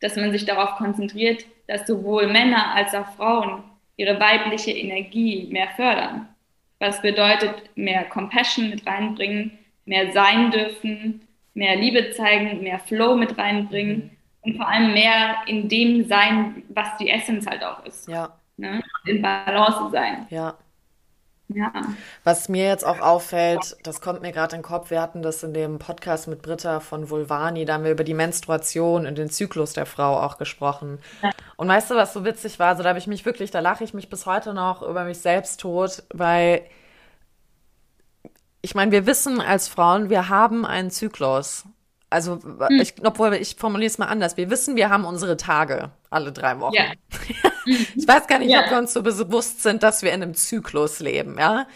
A: dass man sich darauf konzentriert, dass sowohl Männer als auch Frauen ihre weibliche Energie mehr fördern. Was bedeutet mehr Compassion mit reinbringen, mehr sein dürfen, mehr Liebe zeigen, mehr Flow mit reinbringen und vor allem mehr in dem sein, was die Essenz halt auch ist.
B: Ja.
A: Ne? In Balance sein.
B: Ja.
A: Ja.
B: Was mir jetzt auch auffällt, das kommt mir gerade in den Kopf, wir hatten das in dem Podcast mit Britta von Vulvani, da haben wir über die Menstruation und den Zyklus der Frau auch gesprochen. Ja. Und weißt du, was so witzig war? Also da habe ich mich wirklich, da lache ich mich bis heute noch über mich selbst tot, weil ich meine, wir wissen als Frauen, wir haben einen Zyklus. Also, hm. ich, obwohl ich formuliere es mal anders. Wir wissen, wir haben unsere Tage alle drei Wochen. Ja. ich weiß gar nicht, ja. ob wir uns so bewusst sind, dass wir in einem Zyklus leben, ja.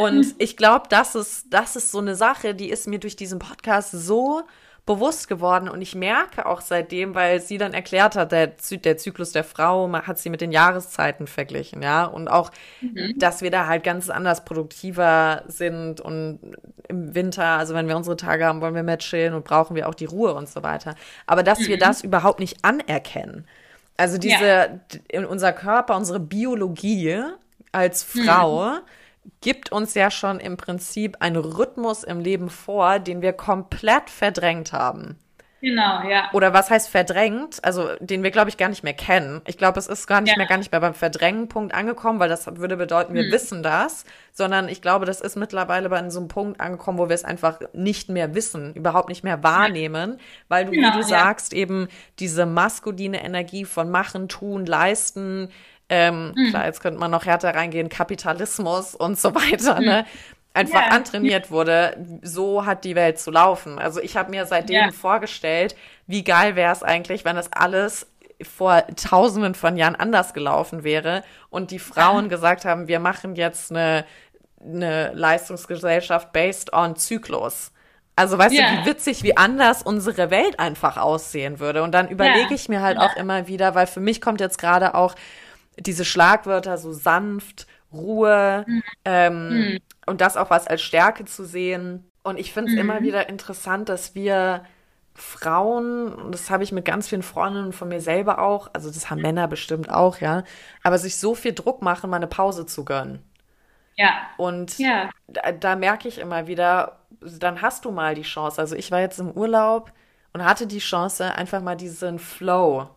B: Und ich glaube, das ist, das ist so eine Sache, die ist mir durch diesen Podcast so bewusst geworden und ich merke auch seitdem, weil sie dann erklärt hat, der, der Zyklus der Frau hat sie mit den Jahreszeiten verglichen, ja, und auch, mhm. dass wir da halt ganz anders produktiver sind und im Winter, also wenn wir unsere Tage haben, wollen wir mehr chillen und brauchen wir auch die Ruhe und so weiter. Aber dass mhm. wir das überhaupt nicht anerkennen. Also diese, ja. in unser Körper, unsere Biologie als Frau, mhm gibt uns ja schon im Prinzip einen Rhythmus im Leben vor, den wir komplett verdrängt haben.
A: Genau, ja.
B: Oder was heißt verdrängt? Also, den wir, glaube ich, gar nicht mehr kennen. Ich glaube, es ist gar nicht ja. mehr, gar nicht mehr beim Verdrängen-Punkt angekommen, weil das würde bedeuten, wir hm. wissen das, sondern ich glaube, das ist mittlerweile bei so einem Punkt angekommen, wo wir es einfach nicht mehr wissen, überhaupt nicht mehr wahrnehmen, weil du, genau, wie du ja. sagst, eben diese maskuline Energie von machen, tun, leisten, ähm, mhm. Klar, jetzt könnte man noch härter reingehen, Kapitalismus und so weiter, mhm. ne? Einfach yeah. antrainiert wurde, so hat die Welt zu laufen. Also ich habe mir seitdem yeah. vorgestellt, wie geil wäre es eigentlich, wenn das alles vor tausenden von Jahren anders gelaufen wäre und die Frauen ja. gesagt haben, wir machen jetzt eine, eine Leistungsgesellschaft based on Zyklus. Also weißt yeah. du, wie witzig, wie anders unsere Welt einfach aussehen würde. Und dann überlege ich mir halt auch immer wieder, weil für mich kommt jetzt gerade auch diese Schlagwörter so sanft, Ruhe mhm. Ähm, mhm. und das auch was als Stärke zu sehen. Und ich finde es mhm. immer wieder interessant, dass wir Frauen, und das habe ich mit ganz vielen Freundinnen von mir selber auch, also das haben Männer bestimmt auch, ja, aber sich so viel Druck machen, mal eine Pause zu gönnen.
A: Ja.
B: Und ja. Da, da merke ich immer wieder, dann hast du mal die Chance. Also ich war jetzt im Urlaub und hatte die Chance, einfach mal diesen Flow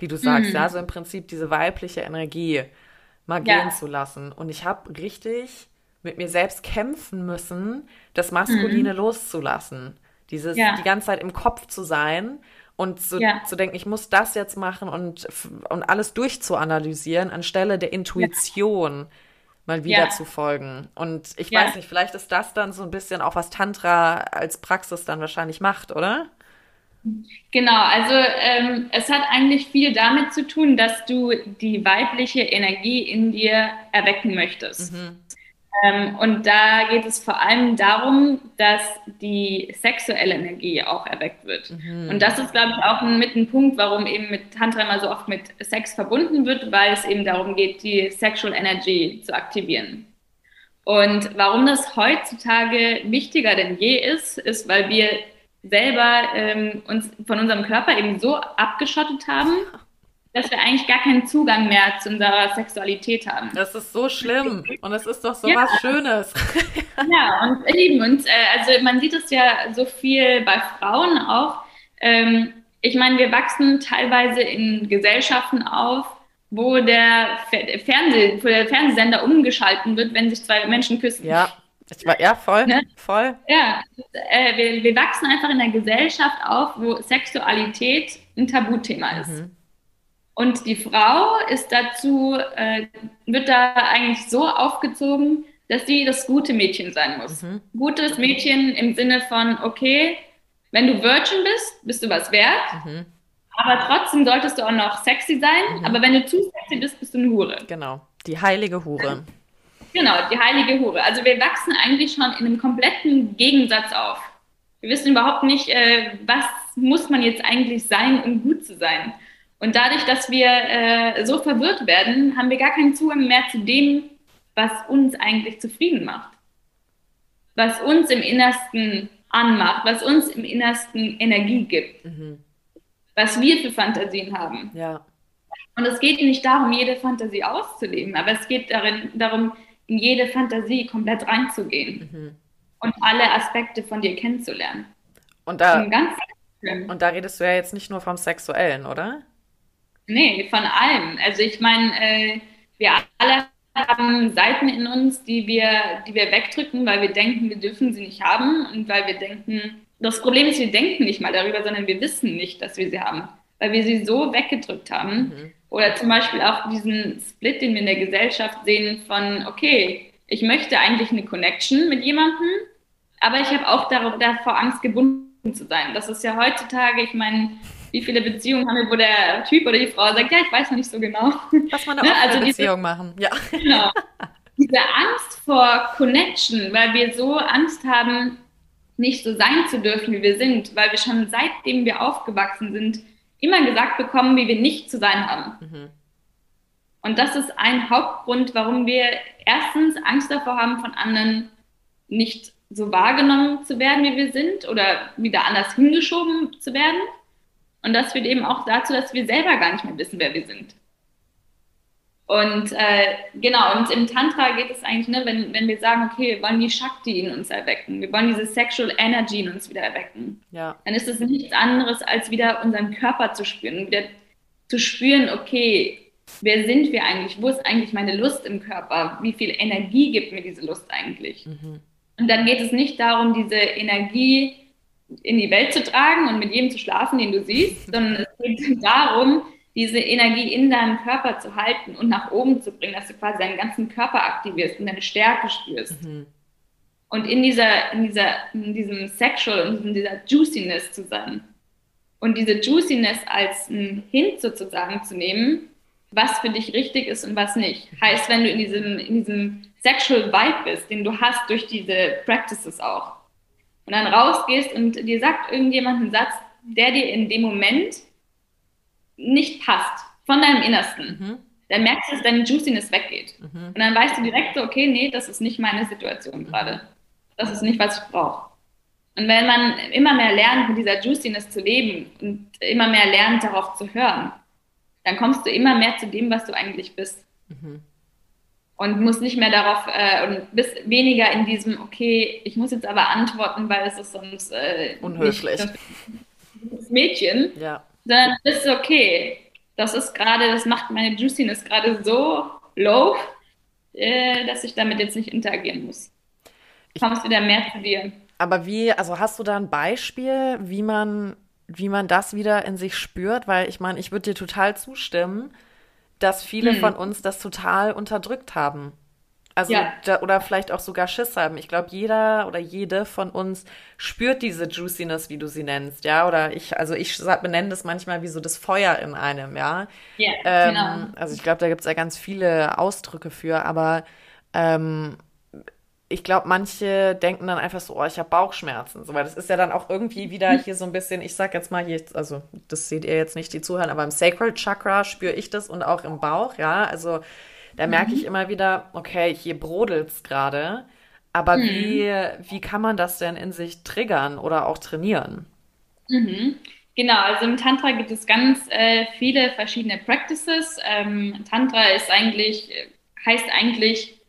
B: wie du sagst, mhm. ja, so im Prinzip diese weibliche Energie mal ja. gehen zu lassen. Und ich habe richtig mit mir selbst kämpfen müssen, das Maskuline mhm. loszulassen. Dieses, ja. die ganze Zeit im Kopf zu sein und zu, ja. zu denken, ich muss das jetzt machen und, und alles durchzuanalysieren, anstelle der Intuition mal wieder zu folgen. Und ich weiß nicht, vielleicht ist das dann so ein bisschen auch, was Tantra als Praxis dann wahrscheinlich macht, oder?
A: Genau, also ähm, es hat eigentlich viel damit zu tun, dass du die weibliche Energie in dir erwecken möchtest. Mhm. Ähm, und da geht es vor allem darum, dass die sexuelle Energie auch erweckt wird. Mhm. Und das ist, glaube ich, auch ein, mit ein Punkt, warum eben mit Tantra immer so oft mit Sex verbunden wird, weil es eben darum geht, die Sexual Energy zu aktivieren. Und warum das heutzutage wichtiger denn je ist, ist, weil wir selber ähm, uns von unserem Körper eben so abgeschottet haben, dass wir eigentlich gar keinen Zugang mehr zu unserer Sexualität haben.
B: Das ist so schlimm und es ist doch so ja. was Schönes.
A: ja, und eben, und äh, also man sieht es ja so viel bei Frauen auch. Ähm, ich meine, wir wachsen teilweise in Gesellschaften auf, wo der, Fernseh, wo der Fernsehsender umgeschalten wird, wenn sich zwei Menschen küssen.
B: Ja. Ich war, ja, voll, ne? voll.
A: Ja, äh, wir, wir wachsen einfach in einer Gesellschaft auf, wo Sexualität ein Tabuthema ist. Mhm. Und die Frau ist dazu, äh, wird da eigentlich so aufgezogen, dass sie das gute Mädchen sein muss. Mhm. Gutes Mädchen im Sinne von, okay, wenn du Virgin bist, bist du was wert. Mhm. Aber trotzdem solltest du auch noch sexy sein. Mhm. Aber wenn du zu sexy bist, bist du eine Hure.
B: Genau, die heilige Hure.
A: Genau, die heilige Hure. Also wir wachsen eigentlich schon in einem kompletten Gegensatz auf. Wir wissen überhaupt nicht, äh, was muss man jetzt eigentlich sein, um gut zu sein. Und dadurch, dass wir äh, so verwirrt werden, haben wir gar keinen Zugang mehr zu dem, was uns eigentlich zufrieden macht. Was uns im Innersten anmacht, was uns im Innersten Energie gibt. Mhm. Was wir für Fantasien haben.
B: Ja.
A: Und es geht nicht darum, jede Fantasie auszuleben, aber es geht darin, darum, in jede Fantasie komplett reinzugehen mhm. und alle Aspekte von dir kennenzulernen.
B: Und da, und da redest du ja jetzt nicht nur vom Sexuellen, oder?
A: Nee, von allem. Also ich meine, äh, wir alle haben Seiten in uns, die wir, die wir wegdrücken, weil wir denken, wir dürfen sie nicht haben und weil wir denken, das Problem ist, wir denken nicht mal darüber, sondern wir wissen nicht, dass wir sie haben, weil wir sie so weggedrückt haben. Mhm. Oder zum Beispiel auch diesen Split, den wir in der Gesellschaft sehen von, okay, ich möchte eigentlich eine Connection mit jemandem, aber ich habe auch davor Angst, gebunden zu sein. Das ist ja heutzutage, ich meine, wie viele Beziehungen haben wir, wo der Typ oder die Frau sagt, ja, ich weiß noch nicht so genau.
B: Was man eine ne? also Beziehung diese, machen, ja. Genau.
A: Diese Angst vor Connection, weil wir so Angst haben, nicht so sein zu dürfen, wie wir sind, weil wir schon seitdem wir aufgewachsen sind, immer gesagt bekommen, wie wir nicht zu sein haben. Mhm. Und das ist ein Hauptgrund, warum wir erstens Angst davor haben, von anderen nicht so wahrgenommen zu werden, wie wir sind oder wieder anders hingeschoben zu werden. Und das führt eben auch dazu, dass wir selber gar nicht mehr wissen, wer wir sind. Und äh, genau, und im Tantra geht es eigentlich, ne, wenn, wenn wir sagen, okay, wir wollen die Shakti in uns erwecken, wir wollen diese Sexual Energy in uns wieder erwecken, ja. dann ist es nichts anderes, als wieder unseren Körper zu spüren, wieder zu spüren, okay, wer sind wir eigentlich, wo ist eigentlich meine Lust im Körper, wie viel Energie gibt mir diese Lust eigentlich. Mhm. Und dann geht es nicht darum, diese Energie in die Welt zu tragen und mit jedem zu schlafen, den du siehst, sondern es geht darum, diese Energie in deinem Körper zu halten und nach oben zu bringen, dass du quasi deinen ganzen Körper aktivierst und deine Stärke spürst. Mhm. Und in dieser, in dieser, in diesem Sexual und in dieser Juiciness zu sein. Und diese Juiciness als ein Hint sozusagen zu nehmen, was für dich richtig ist und was nicht. Heißt, wenn du in diesem, in diesem Sexual Vibe bist, den du hast durch diese Practices auch, und dann rausgehst und dir sagt irgendjemand einen Satz, der dir in dem Moment nicht passt, von deinem Innersten, mhm. dann merkst du, dass deine Juiciness weggeht. Mhm. Und dann weißt du direkt so, okay, nee, das ist nicht meine Situation gerade. Das ist nicht, was ich brauche. Und wenn man immer mehr lernt, mit dieser Juiciness zu leben und immer mehr lernt, darauf zu hören, dann kommst du immer mehr zu dem, was du eigentlich bist. Mhm. Und musst nicht mehr darauf, äh, und bist weniger in diesem, okay, ich muss jetzt aber antworten, weil es ist sonst äh,
B: unhöflich.
A: das Mädchen. Ja sondern ist okay. Das ist gerade, das macht meine Juiciness gerade so low, äh, dass ich damit jetzt nicht interagieren muss. Ich kommst wieder mehr zu dir.
B: Aber wie, also hast du da ein Beispiel, wie man, wie man das wieder in sich spürt? Weil ich meine, ich würde dir total zustimmen, dass viele hm. von uns das total unterdrückt haben. Also, ja. da, oder vielleicht auch sogar Schiss haben. Ich glaube, jeder oder jede von uns spürt diese Juiciness, wie du sie nennst, ja. Oder ich, also ich benenne das manchmal wie so das Feuer in einem, ja. Ja, ähm, genau. Also ich glaube, da gibt es ja ganz viele Ausdrücke für, aber ähm, ich glaube, manche denken dann einfach so, oh, ich habe Bauchschmerzen. So, weil das ist ja dann auch irgendwie wieder hier so ein bisschen, ich sag jetzt mal hier, also das seht ihr jetzt nicht, die zuhören, aber im Sacral Chakra spüre ich das und auch im Bauch, ja. Also da merke ich mhm. immer wieder, okay, hier brodelt es gerade. Aber mhm. wie, wie kann man das denn in sich triggern oder auch trainieren?
A: Mhm. Genau, also im Tantra gibt es ganz äh, viele verschiedene Practices. Ähm, Tantra ist eigentlich, heißt eigentlich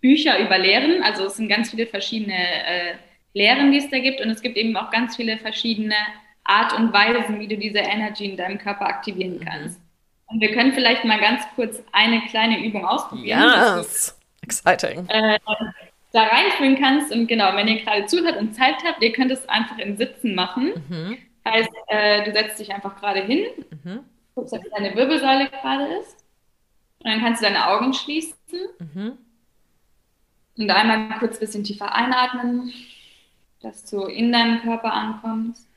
A: Bücher über Lehren. Also es sind ganz viele verschiedene äh, Lehren, die es da gibt. Und es gibt eben auch ganz viele verschiedene Art und Weisen, wie du diese Energy in deinem Körper aktivieren mhm. kannst. Und wir können vielleicht mal ganz kurz eine kleine Übung ausprobieren.
B: Yes, exciting. Äh,
A: da reinführen kannst und genau, wenn ihr gerade zuhört und Zeit habt, ihr könnt es einfach im Sitzen machen. Mhm. Heißt, äh, du setzt dich einfach gerade hin, mhm. guckst, ob deine Wirbelsäule gerade ist. Und dann kannst du deine Augen schließen. Mhm. Und einmal kurz ein bisschen tiefer einatmen, dass du in deinem Körper ankommst.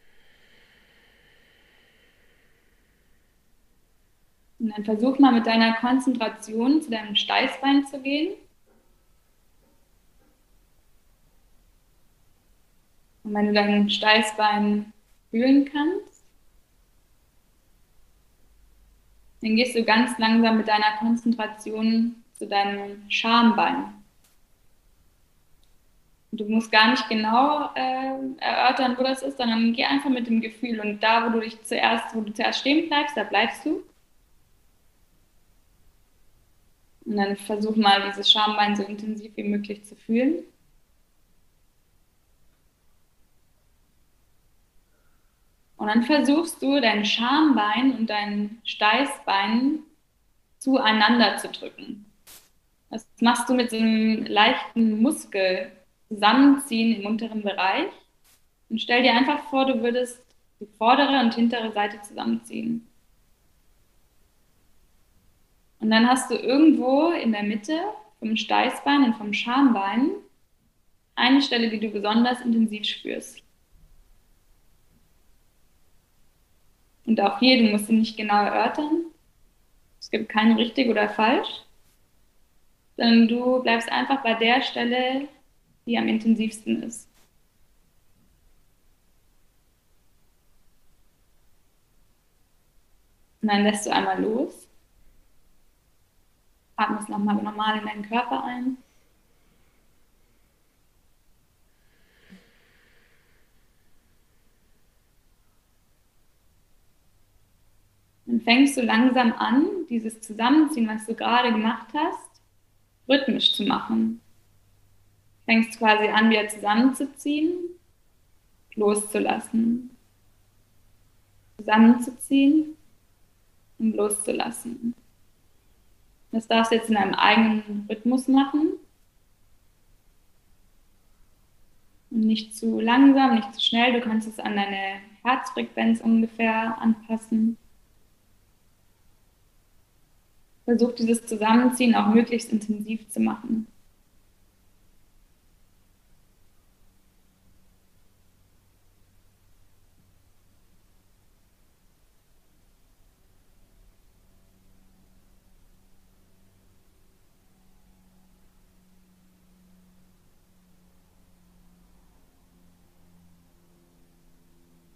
A: Und dann versuch mal mit deiner Konzentration zu deinem Steißbein zu gehen. Und wenn du dein Steißbein fühlen kannst, dann gehst du ganz langsam mit deiner Konzentration zu deinem Schambein. Du musst gar nicht genau äh, erörtern, wo das ist, sondern geh einfach mit dem Gefühl und da, wo du dich zuerst, wo du zuerst stehen bleibst, da bleibst du. Und dann versuch mal, dieses Schambein so intensiv wie möglich zu fühlen. Und dann versuchst du dein Schambein und dein Steißbein zueinander zu drücken. Das machst du mit so einem leichten Muskel zusammenziehen im unteren Bereich. Und stell dir einfach vor, du würdest die vordere und hintere Seite zusammenziehen. Und dann hast du irgendwo in der Mitte vom Steißbein und vom Schambein eine Stelle, die du besonders intensiv spürst. Und auch hier, du musst sie nicht genau erörtern. Es gibt kein richtig oder falsch, sondern du bleibst einfach bei der Stelle, die am intensivsten ist. Und dann lässt du einmal los. Atmest nochmal normal in deinen Körper ein. Dann fängst du langsam an, dieses Zusammenziehen, was du gerade gemacht hast, rhythmisch zu machen. Fängst quasi an, wieder zusammenzuziehen, loszulassen. Zusammenzuziehen und loszulassen. Das darfst du jetzt in einem eigenen Rhythmus machen. Nicht zu langsam, nicht zu schnell. Du kannst es an deine Herzfrequenz ungefähr anpassen. Versuch dieses Zusammenziehen auch möglichst intensiv zu machen.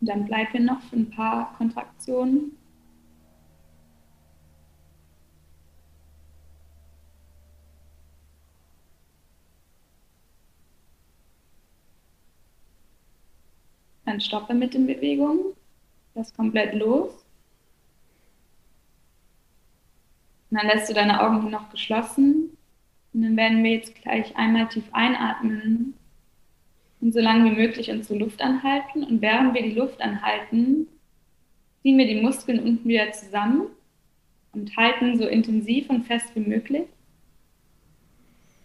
A: Und dann bleib hier noch für ein paar Kontraktionen. Dann stoppe mit den Bewegungen. Lass komplett los. Und dann lässt du deine Augen noch geschlossen. Und dann werden wir jetzt gleich einmal tief einatmen und so lange wie möglich unsere Luft anhalten. Und während wir die Luft anhalten, ziehen wir die Muskeln unten wieder zusammen und halten so intensiv und fest wie möglich.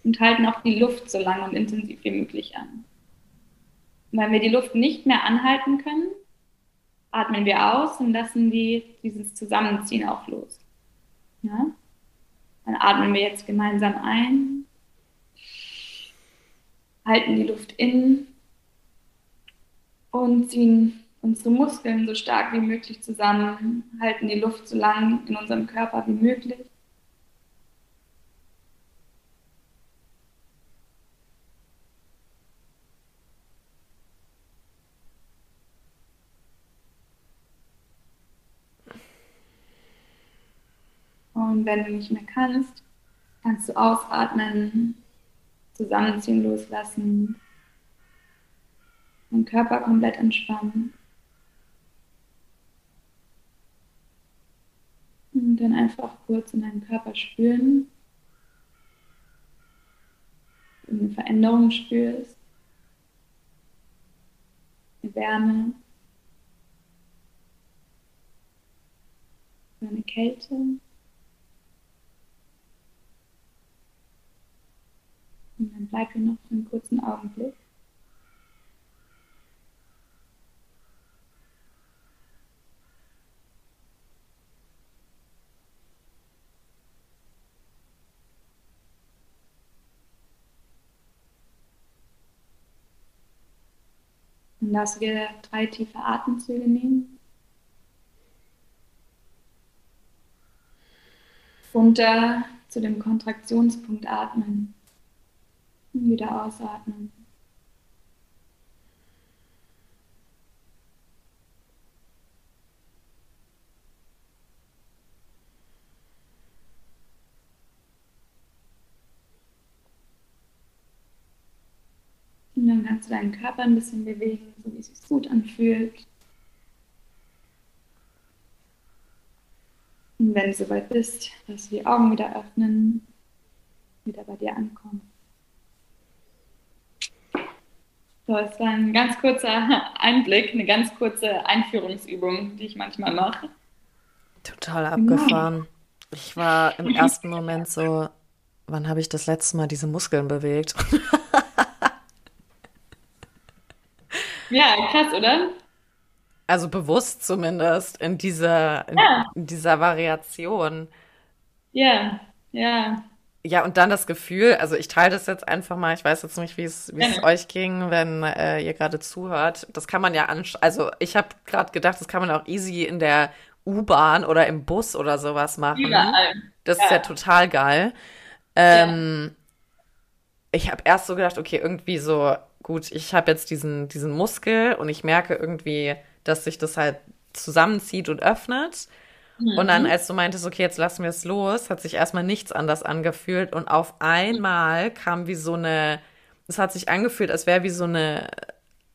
A: Und halten auch die Luft so lang und intensiv wie möglich an. Und wenn wir die Luft nicht mehr anhalten können, atmen wir aus und lassen die, dieses Zusammenziehen auch los. Ja? Dann atmen wir jetzt gemeinsam ein halten die Luft in und ziehen unsere Muskeln so stark wie möglich zusammen, halten die Luft so lang in unserem Körper wie möglich. Und wenn du nicht mehr kannst, kannst du ausatmen Zusammenziehen loslassen. Den Körper komplett entspannen. Und dann einfach kurz in deinen Körper spüren. Wenn du eine Veränderung spürst. Eine Wärme. Eine Kälte. Und dann bleib hier noch für einen kurzen Augenblick. Und lass wir drei tiefe Atemzüge nehmen. Runter zu dem Kontraktionspunkt atmen. Wieder ausatmen. Und dann kannst du deinen Körper ein bisschen bewegen, so wie es sich gut anfühlt. Und wenn du soweit bist, dass du die Augen wieder öffnen wieder bei dir ankommen. So, es war ein ganz kurzer Einblick, eine ganz kurze Einführungsübung, die ich manchmal mache.
B: Total genau. abgefahren. Ich war im ersten Moment so, wann habe ich das letzte Mal diese Muskeln bewegt?
A: ja, krass, oder?
B: Also bewusst zumindest in dieser, in, ja. in dieser Variation.
A: Ja, ja.
B: Ja, und dann das Gefühl, also ich teile das jetzt einfach mal, ich weiß jetzt nicht, wie es wie es euch ging, wenn äh, ihr gerade zuhört. Das kann man ja ansch also ich habe gerade gedacht, das kann man auch easy in der U-Bahn oder im Bus oder sowas machen. Überall. Das ja. ist ja total geil. Ähm. Ich habe erst so gedacht, okay, irgendwie so, gut, ich habe jetzt diesen, diesen Muskel und ich merke irgendwie, dass sich das halt zusammenzieht und öffnet. Mhm. Und dann, mhm. als du meintest, okay, jetzt lassen wir es los, hat sich erstmal nichts anders angefühlt. Und auf einmal kam wie so eine, es hat sich angefühlt, als wäre wie so eine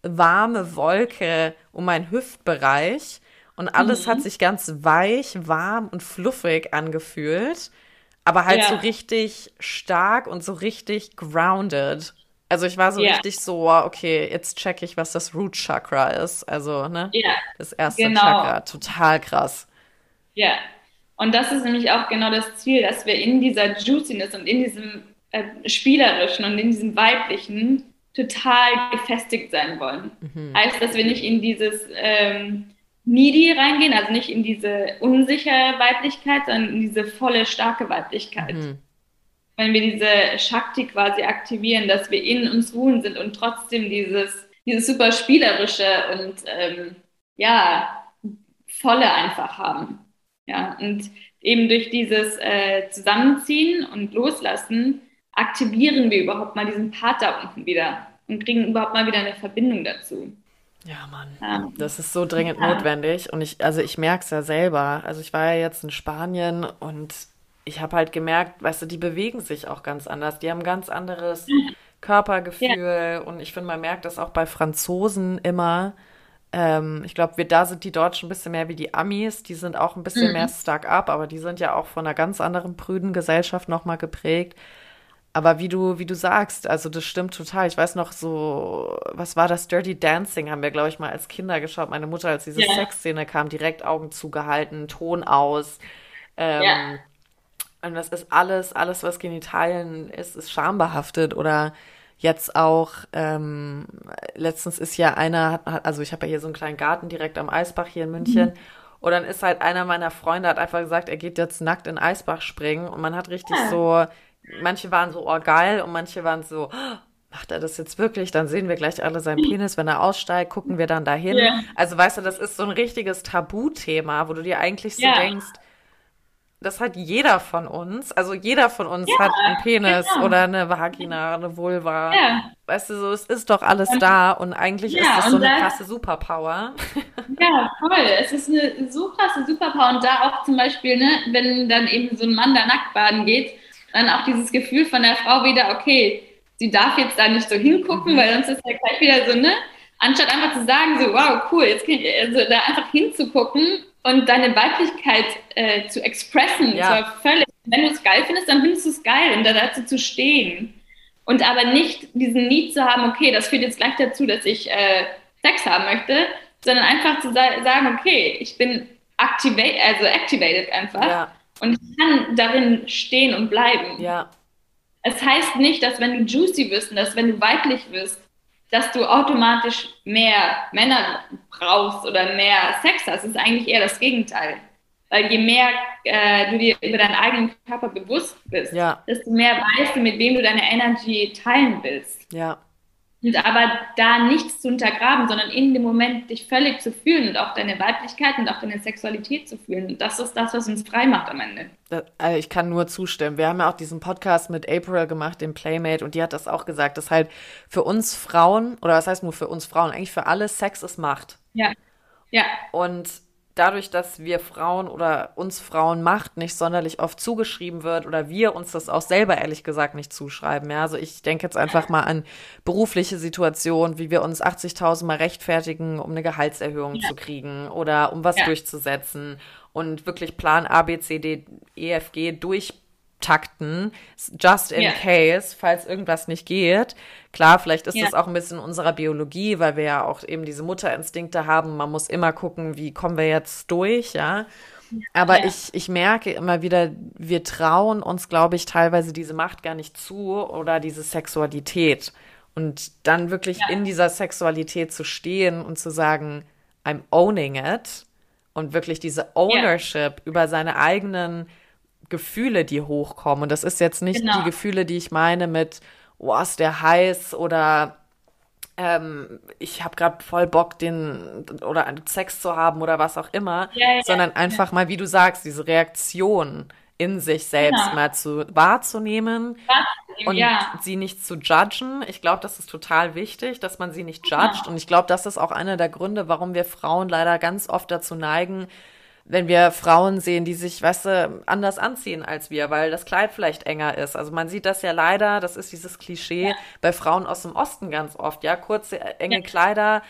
B: warme Wolke um meinen Hüftbereich. Und alles mhm. hat sich ganz weich, warm und fluffig angefühlt. Aber halt ja. so richtig stark und so richtig grounded. Also ich war so yeah. richtig so, okay, jetzt check ich, was das Root Chakra ist. Also, ne?
A: Ja.
B: Das erste genau. Chakra. Total krass.
A: Ja. Und das ist nämlich auch genau das Ziel, dass wir in dieser Juiciness und in diesem äh, Spielerischen und in diesem Weiblichen total gefestigt sein wollen. Mhm. Heißt, dass wir nicht in dieses ähm, Needy reingehen, also nicht in diese unsichere Weiblichkeit, sondern in diese volle, starke Weiblichkeit. Mhm wenn wir diese Shakti quasi aktivieren, dass wir in uns ruhen sind und trotzdem dieses, dieses super spielerische und ähm, ja, volle einfach haben. Ja, und eben durch dieses äh, Zusammenziehen und Loslassen aktivieren wir überhaupt mal diesen Part da unten wieder und kriegen überhaupt mal wieder eine Verbindung dazu.
B: Ja, Mann. Ja. Das ist so dringend ja. notwendig. Und ich, also ich merke es ja selber. Also ich war ja jetzt in Spanien und ich habe halt gemerkt, weißt du, die bewegen sich auch ganz anders. Die haben ein ganz anderes Körpergefühl. Ja. Und ich finde, man merkt das auch bei Franzosen immer. Ähm, ich glaube, wir da sind die Deutschen ein bisschen mehr wie die Amis. Die sind auch ein bisschen mhm. mehr stuck up, aber die sind ja auch von einer ganz anderen prüden Gesellschaft nochmal geprägt. Aber wie du, wie du sagst, also das stimmt total. Ich weiß noch so, was war das? Dirty Dancing haben wir, glaube ich, mal als Kinder geschaut. Meine Mutter, als diese yeah. Sexszene kam, direkt Augen zugehalten, Ton aus. Ähm, yeah. Und das ist alles, alles, was Genitalien ist, ist schambehaftet oder jetzt auch, ähm, letztens ist ja einer, also ich habe ja hier so einen kleinen Garten direkt am Eisbach hier in München. Mhm. Und dann ist halt einer meiner Freunde hat einfach gesagt, er geht jetzt nackt in Eisbach springen. Und man hat richtig ja. so, manche waren so, oh geil, und manche waren so, oh, macht er das jetzt wirklich? Dann sehen wir gleich alle seinen Penis, wenn er aussteigt, gucken wir dann dahin. Yeah. Also weißt du, das ist so ein richtiges Tabuthema, wo du dir eigentlich so yeah. denkst, das hat jeder von uns. Also jeder von uns ja, hat einen Penis genau. oder eine Vagina, eine Vulva. Ja. Weißt du, so, es ist doch alles und, da und eigentlich ja, ist das so eine krasse Superpower.
A: Ja, voll. Es ist eine so krasse Superpower und da auch zum Beispiel, ne, wenn dann eben so ein Mann da nackt baden geht, dann auch dieses Gefühl von der Frau wieder, okay, sie darf jetzt da nicht so hingucken, mhm. weil sonst ist ja gleich wieder so, ne? Anstatt einfach zu sagen, so, wow, cool, jetzt kann ich, also da einfach hinzugucken und deine Weiblichkeit äh, zu expressen, ja. völlig. Wenn du es geil findest, dann findest du es geil und da dazu zu stehen. Und aber nicht diesen Need zu haben, okay, das führt jetzt gleich dazu, dass ich äh, Sex haben möchte, sondern einfach zu sagen, okay, ich bin activate, also activated einfach ja. und ich kann darin stehen und bleiben.
B: Ja.
A: Es heißt nicht, dass wenn du juicy wirst und dass wenn du weiblich wirst, dass du automatisch mehr Männer brauchst oder mehr Sex hast, ist eigentlich eher das Gegenteil. Weil je mehr äh, du dir über deinen eigenen Körper bewusst bist, ja. desto mehr weißt du, mit wem du deine Energy teilen willst.
B: Ja.
A: Und aber da nichts zu untergraben, sondern in dem Moment dich völlig zu fühlen und auch deine Weiblichkeit und auch deine Sexualität zu fühlen. Und das ist das, was uns frei macht am Ende.
B: Also ich kann nur zustimmen. Wir haben ja auch diesen Podcast mit April gemacht, dem Playmate, und die hat das auch gesagt, dass halt für uns Frauen, oder was heißt nur für uns Frauen, eigentlich für alle Sex ist Macht.
A: Ja. Ja.
B: Und dadurch, dass wir Frauen oder uns Frauen Macht nicht sonderlich oft zugeschrieben wird oder wir uns das auch selber ehrlich gesagt nicht zuschreiben. Ja, also ich denke jetzt einfach mal an berufliche Situationen, wie wir uns 80.000 Mal rechtfertigen, um eine Gehaltserhöhung ja. zu kriegen oder um was ja. durchzusetzen und wirklich Plan A, B, C, D, E, F, G durch abtakten, just in yeah. case, falls irgendwas nicht geht. Klar, vielleicht ist yeah. das auch ein bisschen unserer Biologie, weil wir ja auch eben diese Mutterinstinkte haben. Man muss immer gucken, wie kommen wir jetzt durch, ja. Aber ja. ich, ich merke immer wieder, wir trauen uns, glaube ich, teilweise diese Macht gar nicht zu oder diese Sexualität. Und dann wirklich ja. in dieser Sexualität zu stehen und zu sagen, I'm owning it und wirklich diese Ownership ja. über seine eigenen Gefühle, die hochkommen. Und das ist jetzt nicht genau. die Gefühle, die ich meine mit, oh, ist der heiß oder ähm, ich habe gerade voll Bock, den oder Sex zu haben oder was auch immer, ja, ja, sondern einfach mal, wie du sagst, diese Reaktion in sich selbst genau. mal zu wahrzunehmen und ja. sie nicht zu judgen. Ich glaube, das ist total wichtig, dass man sie nicht judgt. Genau. Und ich glaube, das ist auch einer der Gründe, warum wir Frauen leider ganz oft dazu neigen, wenn wir Frauen sehen, die sich, weißt du, anders anziehen als wir, weil das Kleid vielleicht enger ist. Also man sieht das ja leider, das ist dieses Klischee ja. bei Frauen aus dem Osten ganz oft, ja, kurze, enge ja. Kleider,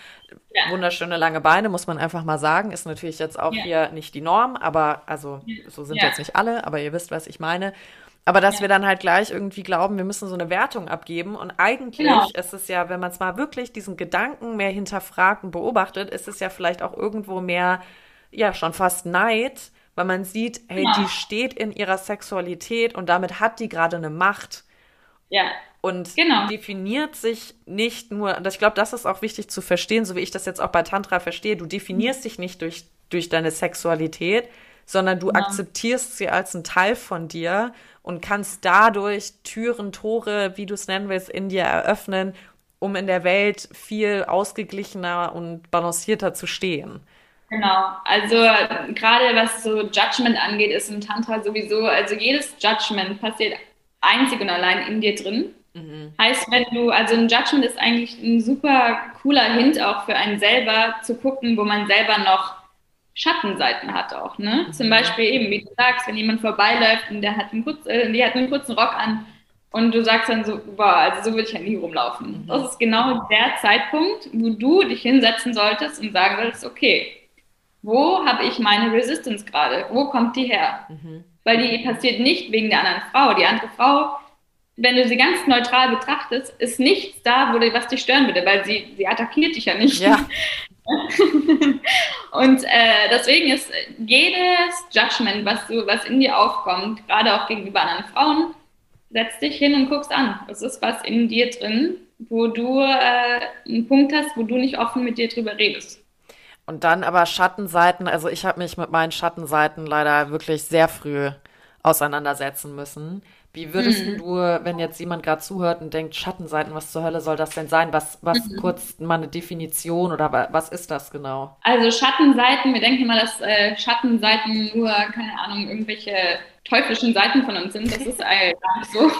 B: ja. wunderschöne lange Beine, muss man einfach mal sagen, ist natürlich jetzt auch hier nicht die Norm, aber also so sind jetzt nicht alle, aber ihr wisst, was ich meine. Aber dass wir dann halt gleich irgendwie glauben, wir müssen so eine Wertung abgeben. Und eigentlich genau. ist es ja, wenn man es mal wirklich diesen Gedanken mehr hinterfragt und beobachtet, ist es ja vielleicht auch irgendwo mehr ja schon fast Neid, weil man sieht, hey, ja. die steht in ihrer Sexualität und damit hat die gerade eine Macht.
A: Ja.
B: Und genau. definiert sich nicht nur, und ich glaube, das ist auch wichtig zu verstehen, so wie ich das jetzt auch bei Tantra verstehe, du definierst mhm. dich nicht durch, durch deine Sexualität, sondern du genau. akzeptierst sie als ein Teil von dir und kannst dadurch Türen, Tore, wie du es nennen willst, in dir eröffnen, um in der Welt viel ausgeglichener und balancierter zu stehen.
A: Genau, also gerade was so Judgment angeht, ist im Tantra sowieso, also jedes Judgment passiert einzig und allein in dir drin. Mhm. Heißt, wenn du, also ein Judgment ist eigentlich ein super cooler Hint auch für einen selber zu gucken, wo man selber noch Schattenseiten hat auch. Ne? Mhm. Zum Beispiel eben, wie du sagst, wenn jemand vorbeiläuft und der hat einen, kurz, äh, die hat einen kurzen Rock an und du sagst dann so, boah, also so würde ich ja nie rumlaufen. Mhm. Das ist genau der Zeitpunkt, wo du dich hinsetzen solltest und sagen solltest, okay, wo habe ich meine Resistance gerade? Wo kommt die her? Mhm. Weil die passiert nicht wegen der anderen Frau. Die andere Frau, wenn du sie ganz neutral betrachtest, ist nichts da, wo die, was dich stören würde, weil sie, sie attackiert dich ja nicht. Ja. und äh, deswegen ist jedes Judgment, was, du, was in dir aufkommt, gerade auch gegenüber anderen Frauen, setz dich hin und guckst an. Es ist was in dir drin, wo du äh, einen Punkt hast, wo du nicht offen mit dir drüber redest.
B: Und dann aber Schattenseiten, also ich habe mich mit meinen Schattenseiten leider wirklich sehr früh auseinandersetzen müssen. Wie würdest mhm. du, wenn jetzt jemand gerade zuhört und denkt, Schattenseiten, was zur Hölle soll das denn sein? Was, was mhm. kurz mal eine Definition oder was ist das genau?
A: Also Schattenseiten, wir denken immer, dass äh, Schattenseiten nur, keine Ahnung, irgendwelche teuflischen Seiten von uns sind. Das ist äh, gar nicht so.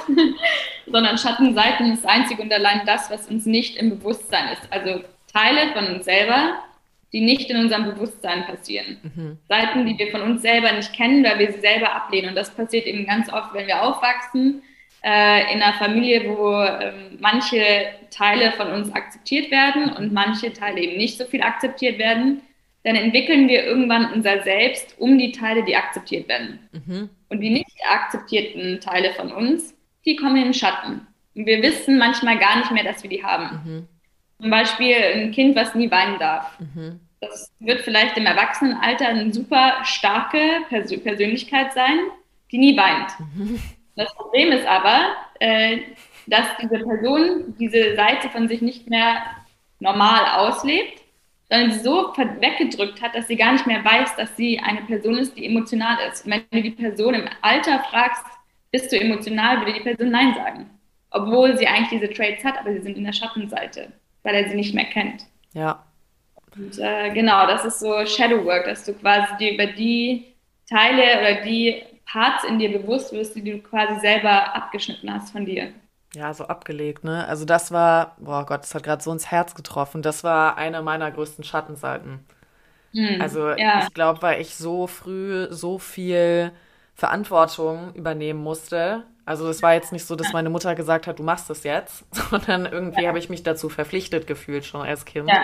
A: Sondern Schattenseiten ist einzig und allein das, was uns nicht im Bewusstsein ist. Also Teile von uns selber, die nicht in unserem Bewusstsein passieren. Mhm. Seiten, die wir von uns selber nicht kennen, weil wir sie selber ablehnen. Und das passiert eben ganz oft, wenn wir aufwachsen, äh, in einer Familie, wo äh, manche Teile von uns akzeptiert werden und manche Teile eben nicht so viel akzeptiert werden. Dann entwickeln wir irgendwann unser Selbst um die Teile, die akzeptiert werden. Mhm. Und die nicht akzeptierten Teile von uns, die kommen in den Schatten. Und wir wissen manchmal gar nicht mehr, dass wir die haben. Mhm. Zum Beispiel ein Kind, was nie weinen darf. Mhm. Das wird vielleicht im Erwachsenenalter eine super starke Persön Persönlichkeit sein, die nie weint. Das Problem ist aber, äh, dass diese Person diese Seite von sich nicht mehr normal auslebt, sondern sie so weggedrückt hat, dass sie gar nicht mehr weiß, dass sie eine Person ist, die emotional ist. Und wenn du die Person im Alter fragst, bist du emotional, würde die Person Nein sagen. Obwohl sie eigentlich diese Traits hat, aber sie sind in der Schattenseite weil er sie nicht mehr kennt.
B: Ja.
A: Und äh, genau, das ist so Shadow Work, dass du quasi dir über die Teile oder die Parts in dir bewusst wirst, die du quasi selber abgeschnitten hast von dir.
B: Ja, so abgelegt, ne? Also das war, boah Gott, das hat gerade so ins Herz getroffen. Das war eine meiner größten Schattenseiten. Hm, also ja. ich glaube, weil ich so früh so viel Verantwortung übernehmen musste also es war jetzt nicht so, dass meine Mutter gesagt hat, du machst es jetzt, sondern irgendwie ja. habe ich mich dazu verpflichtet gefühlt schon als Kind. Ja.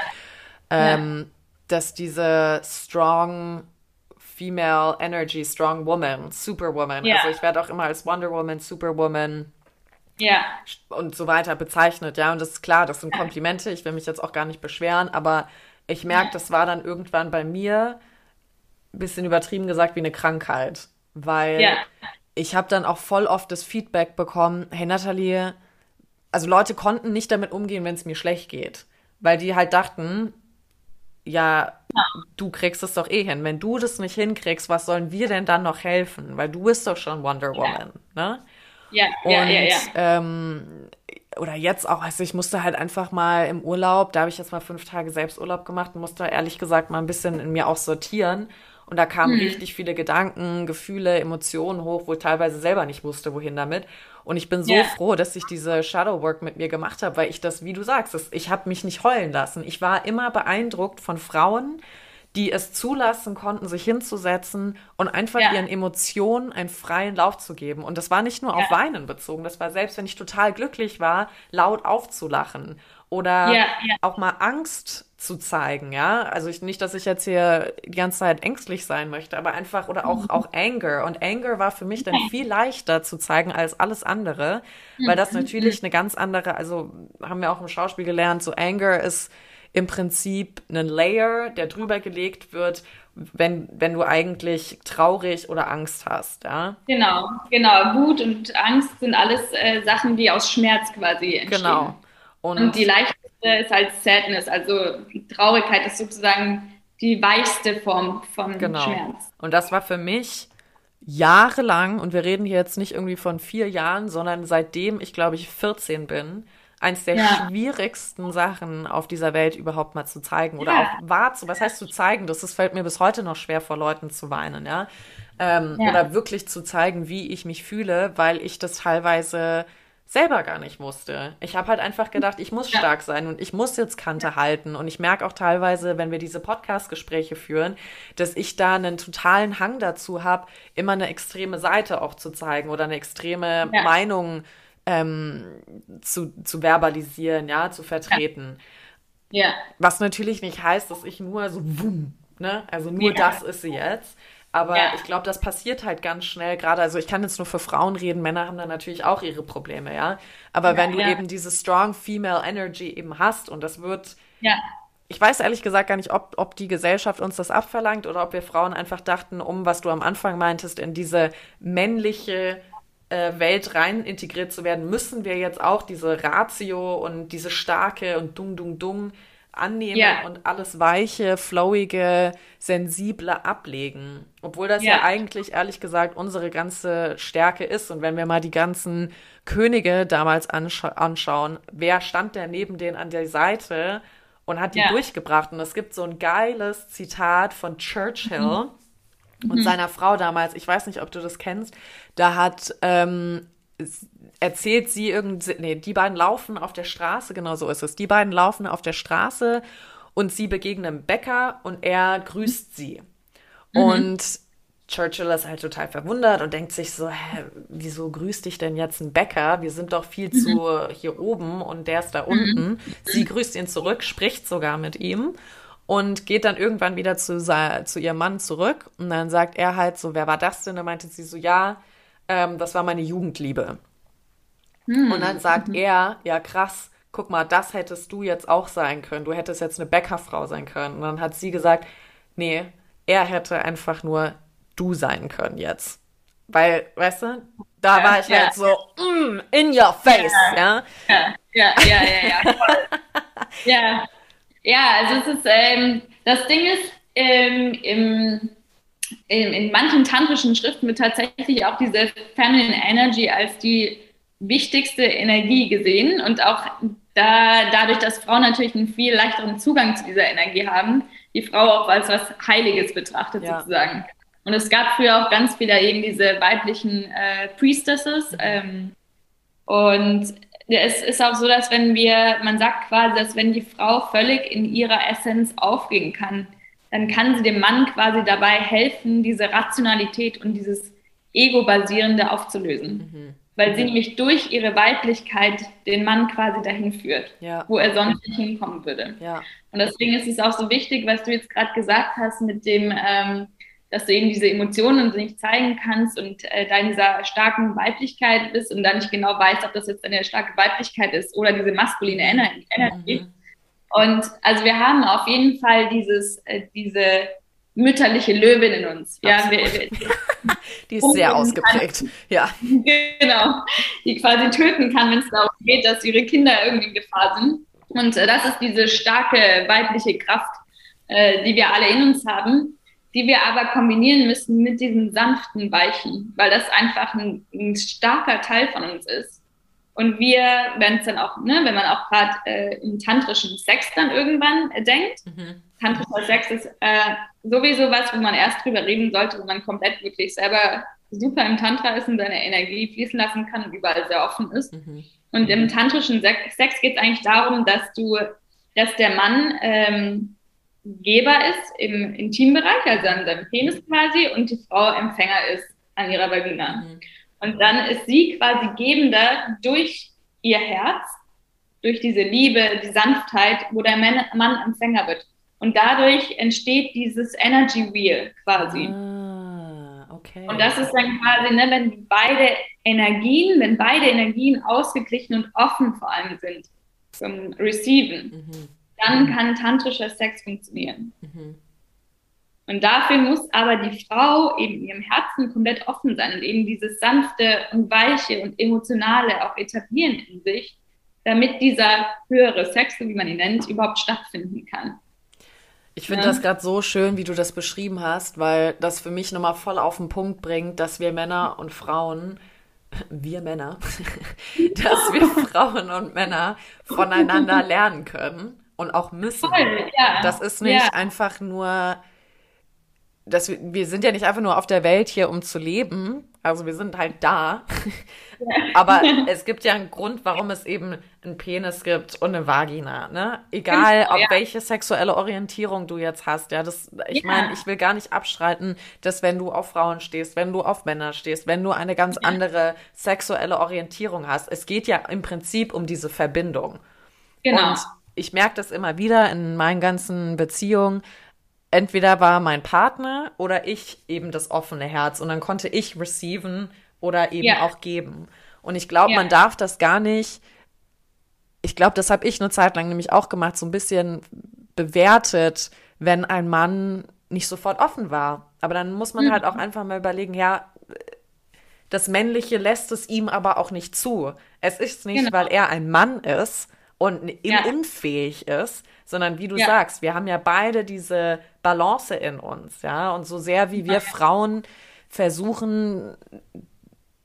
B: Ähm, ja. Dass diese strong Female Energy, Strong Woman, Superwoman. Ja. Also ich werde auch immer als Wonder Woman, Superwoman
A: ja.
B: und so weiter bezeichnet, ja. Und das ist klar, das sind Komplimente. Ich will mich jetzt auch gar nicht beschweren, aber ich merke, das war dann irgendwann bei mir ein bisschen übertrieben gesagt wie eine Krankheit, weil ja. ich habe dann auch voll oft das Feedback bekommen, hey Nathalie, also Leute konnten nicht damit umgehen, wenn es mir schlecht geht, weil die halt dachten, ja, ja, du kriegst es doch eh hin. Wenn du das nicht hinkriegst, was sollen wir denn dann noch helfen? Weil du bist doch schon Wonder Woman,
A: ja.
B: ne?
A: Ja, und, ja, ja, ja.
B: Ähm, oder jetzt auch, also ich musste halt einfach mal im Urlaub, da habe ich jetzt mal fünf Tage Selbsturlaub gemacht und musste ehrlich gesagt mal ein bisschen in mir auch sortieren. Und da kamen hm. richtig viele Gedanken, Gefühle, Emotionen hoch, wo ich teilweise selber nicht wusste, wohin damit. Und ich bin so yeah. froh, dass ich diese Shadow Work mit mir gemacht habe, weil ich das, wie du sagst, das, ich habe mich nicht heulen lassen. Ich war immer beeindruckt von Frauen, die es zulassen konnten, sich hinzusetzen und einfach ja. ihren Emotionen einen freien Lauf zu geben. Und das war nicht nur ja. auf Weinen bezogen, das war selbst, wenn ich total glücklich war, laut aufzulachen oder ja, auch mal Angst zu zeigen, ja. Also ich, nicht, dass ich jetzt hier die ganze Zeit ängstlich sein möchte, aber einfach oder auch, mhm. auch Anger. Und Anger war für mich dann viel leichter zu zeigen als alles andere, weil das mhm. natürlich eine ganz andere, also haben wir auch im Schauspiel gelernt, so Anger ist im Prinzip ein Layer, der drüber gelegt wird, wenn, wenn du eigentlich traurig oder Angst hast, ja?
A: Genau, genau. Wut und Angst sind alles äh, Sachen, die aus Schmerz quasi entstehen.
B: Genau.
A: Und, und die leichteste ist halt Sadness, also Traurigkeit ist sozusagen die weichste Form von genau. Schmerz.
B: Und das war für mich jahrelang, und wir reden hier jetzt nicht irgendwie von vier Jahren, sondern seitdem ich, glaube ich, 14 bin, eins der ja. schwierigsten Sachen auf dieser Welt überhaupt mal zu zeigen oder ja. auch wahrzu. Was heißt zu zeigen? Das, das fällt mir bis heute noch schwer, vor Leuten zu weinen, ja? Ähm, ja. Oder wirklich zu zeigen, wie ich mich fühle, weil ich das teilweise selber gar nicht wusste. Ich habe halt einfach gedacht, ich muss stark sein und ich muss jetzt Kante halten. Und ich merke auch teilweise, wenn wir diese Podcast-Gespräche führen, dass ich da einen totalen Hang dazu habe, immer eine extreme Seite auch zu zeigen oder eine extreme ja. Meinung ähm, zu, zu verbalisieren, ja, zu vertreten.
A: Ja. ja.
B: Was natürlich nicht heißt, dass ich nur so, wumm, ne? Also nur ja. das ist sie jetzt. Aber ja. ich glaube, das passiert halt ganz schnell, gerade, also ich kann jetzt nur für Frauen reden, Männer haben da natürlich auch ihre Probleme, ja. Aber ja, wenn du ja. eben diese strong female energy eben hast und das wird, ich weiß ehrlich gesagt gar nicht, ob, ob die Gesellschaft uns das abverlangt oder ob wir Frauen einfach dachten, um, was du am Anfang meintest, in diese männliche äh, Welt rein integriert zu werden, müssen wir jetzt auch diese Ratio und diese starke und dung, dung, dung annehmen ja. und alles weiche, flowige, sensible ablegen. Obwohl das ja. ja. eigentlich, ehrlich gesagt, unsere ganze Stärke ist. Und wenn wir mal die ganzen Könige damals anscha anschauen, wer stand denn neben denen an der Seite und hat die ja. durchgebracht? Und es gibt so ein geiles Zitat von Churchill. Mhm. Und mhm. seiner Frau damals, ich weiß nicht, ob du das kennst, da hat ähm, erzählt sie irgendwie, nee, die beiden laufen auf der Straße, genau so ist es. Die beiden laufen auf der Straße und sie begegnen einem Bäcker und er grüßt sie. Mhm. Und Churchill ist halt total verwundert und denkt sich so, hä, wieso grüßt dich denn jetzt ein Bäcker? Wir sind doch viel mhm. zu hier oben und der ist da mhm. unten. Sie grüßt ihn zurück, spricht sogar mit ihm und geht dann irgendwann wieder zu, zu ihrem Mann zurück. Und dann sagt er halt so, wer war das denn? Da meinte sie so, ja, ähm, das war meine Jugendliebe. Hm. Und dann sagt mhm. er, ja krass, guck mal, das hättest du jetzt auch sein können. Du hättest jetzt eine Bäckerfrau sein können. Und dann hat sie gesagt, nee, er hätte einfach nur du sein können jetzt. Weil, weißt du, da ja, war ich ja. halt so, mm, in your face,
A: ja. Ja, ja, ja, ja, ja. ja. ja, also es ist, ähm, das Ding ist, ähm, im, in, in manchen tantrischen Schriften wird tatsächlich auch diese Feminine Energy als die wichtigste Energie gesehen und auch da, dadurch, dass Frauen natürlich einen viel leichteren Zugang zu dieser Energie haben, die Frau auch als was Heiliges betrachtet ja. sozusagen. Und es gab früher auch ganz viele eben diese weiblichen äh, Priestesses. Ähm, und es ist auch so, dass wenn wir, man sagt quasi, dass wenn die Frau völlig in ihrer Essenz aufgehen kann, dann kann sie dem Mann quasi dabei helfen, diese Rationalität und dieses Ego-basierende aufzulösen. Mhm weil sie nämlich durch ihre Weiblichkeit den Mann quasi dahin führt,
B: ja.
A: wo er sonst nicht hinkommen würde.
B: Ja.
A: Und deswegen ist es auch so wichtig, was du jetzt gerade gesagt hast mit dem, ähm, dass du eben diese Emotionen nicht zeigen kannst und äh, da in dieser starken Weiblichkeit bist und dann nicht genau weißt, ob das jetzt eine starke Weiblichkeit ist oder diese maskuline Energie. Mhm. Und also wir haben auf jeden Fall dieses, äh, diese mütterliche Löwin in uns. Ja, wir, wir,
B: die ist sehr ausgeprägt. Kann, ja.
A: Genau. Die quasi töten kann, wenn es darum geht, dass ihre Kinder irgendwie in Gefahr sind. Und äh, das ist diese starke weibliche Kraft, äh, die wir alle in uns haben, die wir aber kombinieren müssen mit diesen sanften Weichen, weil das einfach ein, ein starker Teil von uns ist. Und wir, wenn es dann auch, ne, wenn man auch gerade äh, im tantrischen Sex dann irgendwann äh, denkt, mhm. Tantrischer Sex ist äh, sowieso was, wo man erst drüber reden sollte, wo man komplett wirklich selber super im Tantra ist und seine Energie fließen lassen kann und überall sehr offen ist. Mhm. Und im tantrischen Sex geht es eigentlich darum, dass du, dass der Mann ähm, Geber ist im Intimbereich, also an seinem Penis quasi, und die Frau Empfänger ist an ihrer Vagina. Mhm. Und dann ist sie quasi Gebender durch ihr Herz, durch diese Liebe, die Sanftheit, wo der Mann Empfänger wird. Und dadurch entsteht dieses Energy Wheel quasi. Ah, okay. Und das ist dann quasi, ne, wenn beide Energien, wenn beide Energien ausgeglichen und offen vor allem sind zum Receiven, mhm. dann kann tantrischer Sex funktionieren. Mhm. Und dafür muss aber die Frau eben ihrem Herzen komplett offen sein und eben dieses sanfte und weiche und emotionale auch etablieren in sich, damit dieser höhere Sex, wie man ihn nennt, überhaupt stattfinden kann.
B: Ich finde ja. das gerade so schön, wie du das beschrieben hast, weil das für mich nochmal voll auf den Punkt bringt, dass wir Männer und Frauen, wir Männer, dass wir Frauen und Männer voneinander lernen können und auch müssen. Voll, ja. Das ist nicht ja. einfach nur, dass wir, wir sind ja nicht einfach nur auf der Welt hier, um zu leben, also wir sind halt da. Aber es gibt ja einen Grund, warum es eben einen Penis gibt und eine Vagina. Ne? Egal, ob ja. welche sexuelle Orientierung du jetzt hast. Ja, das, ich ja. meine, ich will gar nicht abstreiten, dass wenn du auf Frauen stehst, wenn du auf Männer stehst, wenn du eine ganz andere sexuelle Orientierung hast. Es geht ja im Prinzip um diese Verbindung. Genau. Und ich merke das immer wieder in meinen ganzen Beziehungen entweder war mein Partner oder ich eben das offene Herz und dann konnte ich receiven oder eben ja. auch geben. Und ich glaube, ja. man darf das gar nicht, ich glaube, das habe ich eine Zeit lang nämlich auch gemacht, so ein bisschen bewertet, wenn ein Mann nicht sofort offen war. Aber dann muss man mhm. halt auch einfach mal überlegen, ja, das Männliche lässt es ihm aber auch nicht zu. Es ist nicht, genau. weil er ein Mann ist und ja. unfähig ist, sondern wie du ja. sagst, wir haben ja beide diese Balance in uns, ja, und so sehr wie wir Frauen versuchen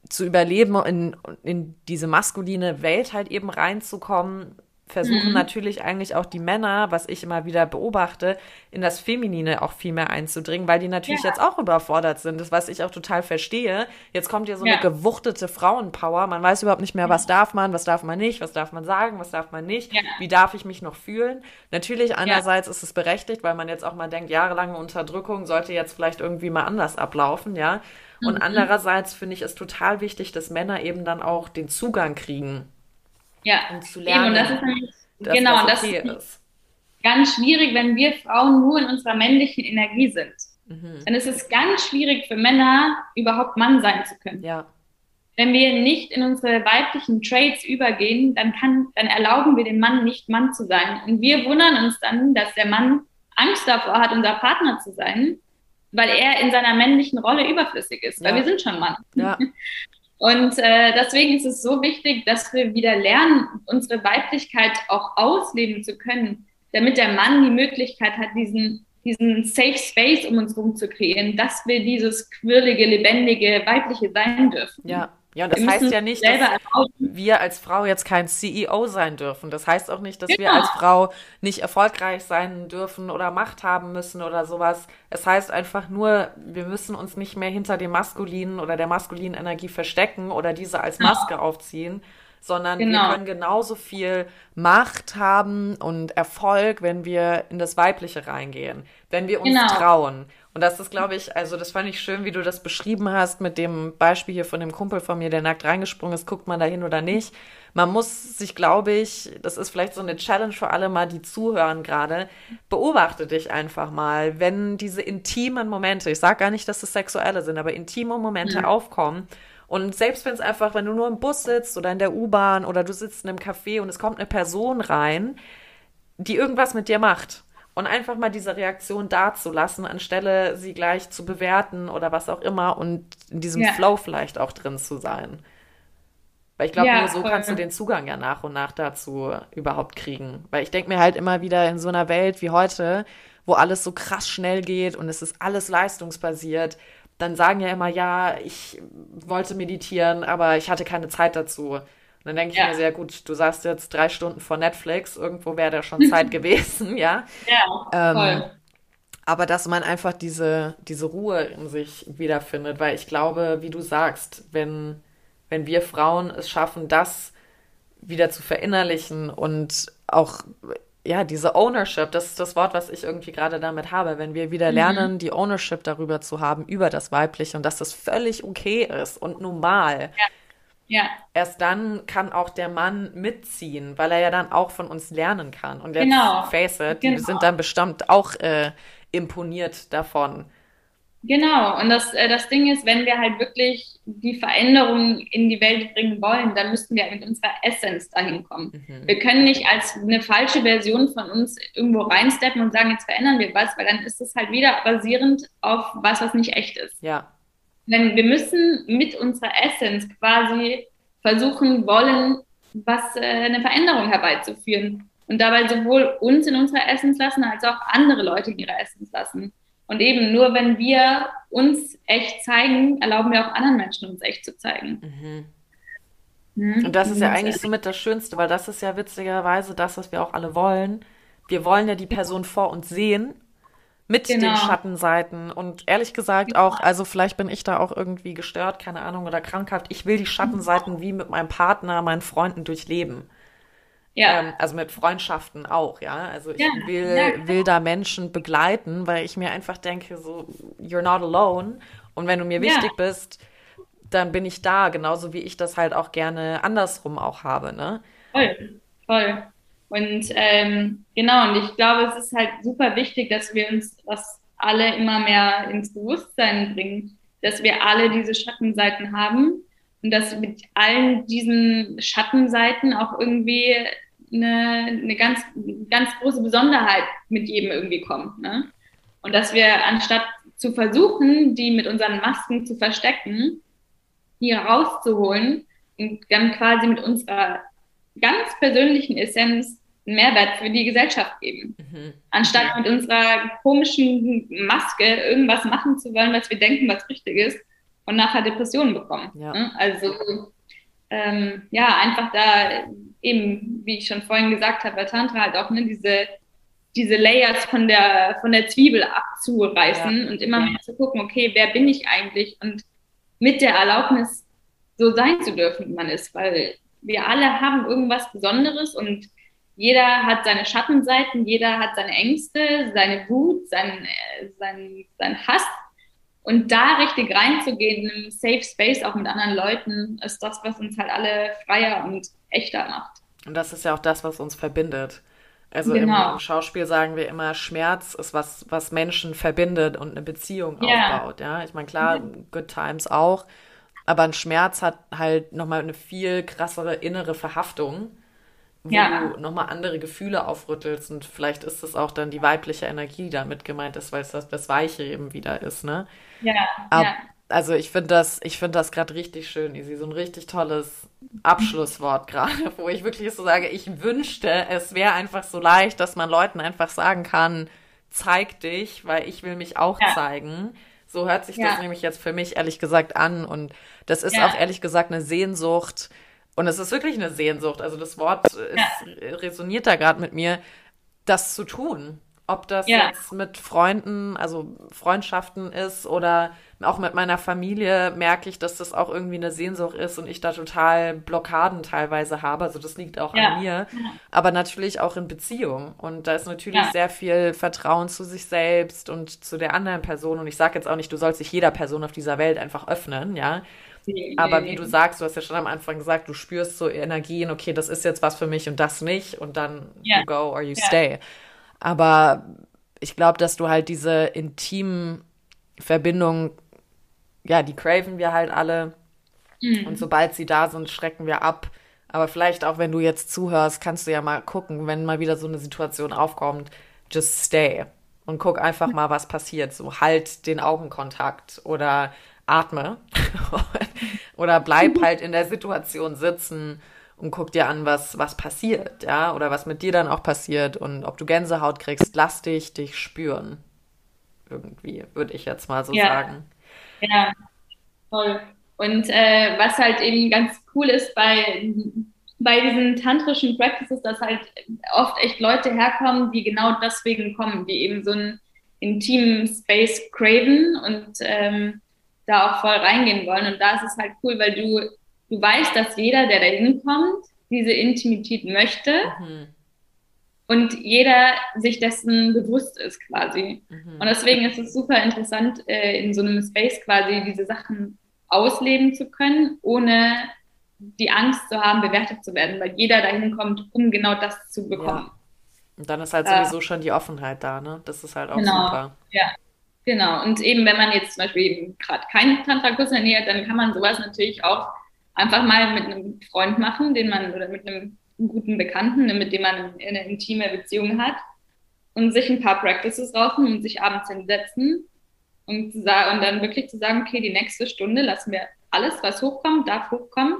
B: zu überleben, in, in diese maskuline Welt halt eben reinzukommen, versuchen mhm. natürlich eigentlich auch die Männer, was ich immer wieder beobachte, in das Feminine auch viel mehr einzudringen, weil die natürlich ja. jetzt auch überfordert sind, das was ich auch total verstehe. Jetzt kommt ja so ja. eine gewuchtete Frauenpower, man weiß überhaupt nicht mehr, was darf man, was darf man nicht, was darf man sagen, was darf man nicht, ja. wie darf ich mich noch fühlen. Natürlich einerseits ist es berechtigt, weil man jetzt auch mal denkt, jahrelange Unterdrückung sollte jetzt vielleicht irgendwie mal anders ablaufen, ja. Und mhm. andererseits finde ich es total wichtig, dass Männer eben dann auch den Zugang kriegen
A: ja, um zu lernen. Eben, und das ist genau, das, okay das ist, ganz schwierig, wenn wir Frauen nur in unserer männlichen Energie sind. Mhm. Dann ist es ganz schwierig für Männer, überhaupt Mann sein zu können. Ja. Wenn wir nicht in unsere weiblichen Traits übergehen, dann, kann, dann erlauben wir dem Mann nicht Mann zu sein. Und wir wundern uns dann, dass der Mann Angst davor hat, unser Partner zu sein, weil er in seiner männlichen Rolle überflüssig ist, weil wir sind schon Mann. Ja. Und äh, deswegen ist es so wichtig, dass wir wieder lernen, unsere Weiblichkeit auch ausleben zu können, damit der Mann die Möglichkeit hat, diesen, diesen Safe Space um uns herum zu kreieren, dass wir dieses quirlige, lebendige, weibliche sein dürfen.
B: Ja, ja, und das heißt ja nicht, dass wir als Frau jetzt kein CEO sein dürfen. Das heißt auch nicht, dass genau. wir als Frau nicht erfolgreich sein dürfen oder Macht haben müssen oder sowas. Es heißt einfach nur, wir müssen uns nicht mehr hinter dem maskulinen oder der maskulinen Energie verstecken oder diese als genau. Maske aufziehen, sondern genau. wir können genauso viel Macht haben und Erfolg, wenn wir in das Weibliche reingehen, wenn wir uns genau. trauen. Und das ist, glaube ich, also das fand ich schön, wie du das beschrieben hast mit dem Beispiel hier von dem Kumpel von mir, der nackt reingesprungen ist, guckt man da hin oder nicht. Man muss sich, glaube ich, das ist vielleicht so eine Challenge für alle mal, die zuhören gerade, beobachte dich einfach mal, wenn diese intimen Momente, ich sage gar nicht, dass es sexuelle sind, aber intime Momente mhm. aufkommen. Und selbst wenn es einfach, wenn du nur im Bus sitzt oder in der U-Bahn oder du sitzt in einem Café und es kommt eine Person rein, die irgendwas mit dir macht und einfach mal diese Reaktion dazulassen, anstelle sie gleich zu bewerten oder was auch immer und in diesem ja. Flow vielleicht auch drin zu sein. Weil ich glaube, ja, nur so voll. kannst du den Zugang ja nach und nach dazu überhaupt kriegen. Weil ich denke mir halt immer wieder in so einer Welt wie heute, wo alles so krass schnell geht und es ist alles leistungsbasiert, dann sagen ja immer, ja, ich wollte meditieren, aber ich hatte keine Zeit dazu. Und dann denke ich ja. mir sehr gut, du sagst jetzt drei Stunden vor Netflix, irgendwo wäre da schon Zeit gewesen, ja. Ja, ähm, voll. Aber dass man einfach diese, diese Ruhe in sich wiederfindet, weil ich glaube, wie du sagst, wenn, wenn wir Frauen es schaffen, das wieder zu verinnerlichen und auch ja, diese Ownership, das ist das Wort, was ich irgendwie gerade damit habe. Wenn wir wieder mhm. lernen, mhm. die Ownership darüber zu haben, über das Weibliche und dass das völlig okay ist und normal. Ja. Ja. Erst dann kann auch der Mann mitziehen, weil er ja dann auch von uns lernen kann. Und jetzt genau. face it, die genau. sind dann bestimmt auch äh, imponiert davon.
A: Genau, und das, äh, das Ding ist, wenn wir halt wirklich die Veränderung in die Welt bringen wollen, dann müssten wir mit unserer Essenz dahin kommen. Mhm. Wir können nicht als eine falsche Version von uns irgendwo reinsteppen und sagen, jetzt verändern wir was, weil dann ist es halt wieder basierend auf was, was nicht echt ist. Ja. Denn wir müssen mit unserer Essenz quasi versuchen wollen, was äh, eine Veränderung herbeizuführen. Und dabei sowohl uns in unserer Essenz lassen, als auch andere Leute in ihrer Essenz lassen. Und eben nur wenn wir uns echt zeigen, erlauben wir auch anderen Menschen uns echt zu zeigen.
B: Mhm. Mhm. Und das ist ja eigentlich somit das Schönste, weil das ist ja witzigerweise das, was wir auch alle wollen. Wir wollen ja die Person vor uns sehen mit genau. den Schattenseiten und ehrlich gesagt genau. auch, also vielleicht bin ich da auch irgendwie gestört, keine Ahnung, oder krankhaft. Ich will die Schattenseiten wie mit meinem Partner, meinen Freunden durchleben. Ja. Ähm, also mit Freundschaften auch, ja. Also ich ja, will, ja, will da Menschen begleiten, weil ich mir einfach denke, so, you're not alone. Und wenn du mir wichtig ja. bist, dann bin ich da, genauso wie ich das halt auch gerne andersrum auch habe, ne?
A: Voll, voll. Und ähm, genau, und ich glaube, es ist halt super wichtig, dass wir uns das alle immer mehr ins Bewusstsein bringen, dass wir alle diese Schattenseiten haben und dass mit allen diesen Schattenseiten auch irgendwie eine, eine ganz, ganz große Besonderheit mit jedem irgendwie kommt. Ne? Und dass wir anstatt zu versuchen, die mit unseren Masken zu verstecken, hier rauszuholen und dann quasi mit unserer ganz persönlichen Essenz einen Mehrwert für die Gesellschaft geben. Mhm. Anstatt mit unserer komischen Maske irgendwas machen zu wollen, was wir denken, was richtig ist und nachher Depressionen bekommen. Ja. Ne? Also ähm, ja, einfach da eben, wie ich schon vorhin gesagt habe, bei Tantra halt auch ne, diese, diese Layers von der, von der Zwiebel abzureißen ja. und immer mehr zu gucken, okay, wer bin ich eigentlich und mit der Erlaubnis so sein zu dürfen, wie man ist, weil wir alle haben irgendwas Besonderes und jeder hat seine Schattenseiten, jeder hat seine Ängste, seine Wut, sein, äh, sein, sein Hass. Und da richtig reinzugehen, in einem Safe Space auch mit anderen Leuten, ist das, was uns halt alle freier und echter macht.
B: Und das ist ja auch das, was uns verbindet. Also genau. im, im, Schauspiel sagen wir immer, Schmerz ist was, was Menschen verbindet und eine Beziehung yeah. aufbaut. Ja, ich meine, klar, mhm. Good Times auch. Aber ein Schmerz hat halt nochmal eine viel krassere innere Verhaftung, wo ja. du nochmal andere Gefühle aufrüttelst. Und vielleicht ist es auch dann die weibliche Energie, die damit gemeint ist, weil es das, das Weiche eben wieder ist, ne? Ja. Aber, ja. Also ich finde das, ich finde das gerade richtig schön, Isi. So ein richtig tolles Abschlusswort gerade, wo ich wirklich so sage, ich wünschte, es wäre einfach so leicht, dass man Leuten einfach sagen kann, zeig dich, weil ich will mich auch ja. zeigen. So hört sich ja. das nämlich jetzt für mich ehrlich gesagt an. Und das ist ja. auch ehrlich gesagt eine Sehnsucht. Und es ist wirklich eine Sehnsucht. Also das Wort ist, resoniert da gerade mit mir, das zu tun. Ob das ja. jetzt mit Freunden, also Freundschaften ist oder auch mit meiner Familie merke ich, dass das auch irgendwie eine Sehnsucht ist und ich da total Blockaden teilweise habe. Also das liegt auch ja. an mir. Aber natürlich auch in Beziehung. Und da ist natürlich sehr viel Vertrauen zu sich selbst und zu der anderen Person. Und ich sage jetzt auch nicht, du sollst dich jeder Person auf dieser Welt einfach öffnen, ja. Aber wie du sagst, du hast ja schon am Anfang gesagt, du spürst so Energien, okay, das ist jetzt was für mich und das nicht und dann yeah. you go or you yeah. stay. Aber ich glaube, dass du halt diese intimen Verbindungen, ja, die craven wir halt alle. Mhm. Und sobald sie da sind, schrecken wir ab. Aber vielleicht auch, wenn du jetzt zuhörst, kannst du ja mal gucken, wenn mal wieder so eine Situation aufkommt, just stay und guck einfach mal, was passiert. So halt den Augenkontakt oder atme oder bleib halt in der Situation sitzen und guck dir an, was, was passiert, ja, oder was mit dir dann auch passiert und ob du Gänsehaut kriegst, lass dich dich spüren. Irgendwie, würde ich jetzt mal so ja. sagen.
A: Ja, toll. Und äh, was halt eben ganz cool ist bei, bei diesen tantrischen Practices, dass halt oft echt Leute herkommen, die genau deswegen kommen, die eben so einen intimen Space craven und ähm, da auch voll reingehen wollen. Und da ist es halt cool, weil du, du weißt, dass jeder, der da hinkommt, diese Intimität möchte. Mhm. Und jeder sich dessen bewusst ist quasi. Mhm. Und deswegen ist es super interessant, äh, in so einem Space quasi diese Sachen ausleben zu können, ohne die Angst zu haben, bewertet zu werden, weil jeder dahin kommt, um genau das zu bekommen.
B: Ja. Und dann ist halt sowieso äh, schon die Offenheit da, ne? Das ist halt auch
A: genau,
B: super.
A: Ja, Genau, und eben wenn man jetzt zum Beispiel eben gerade keinen Tantra-Kurs ernährt, dann kann man sowas natürlich auch einfach mal mit einem Freund machen, den man oder mit einem guten Bekannten, mit dem man eine intime Beziehung hat und sich ein paar Practices rausnehmen und sich abends hinsetzen und, und dann wirklich zu sagen, okay, die nächste Stunde lassen wir alles, was hochkommt, darf hochkommen,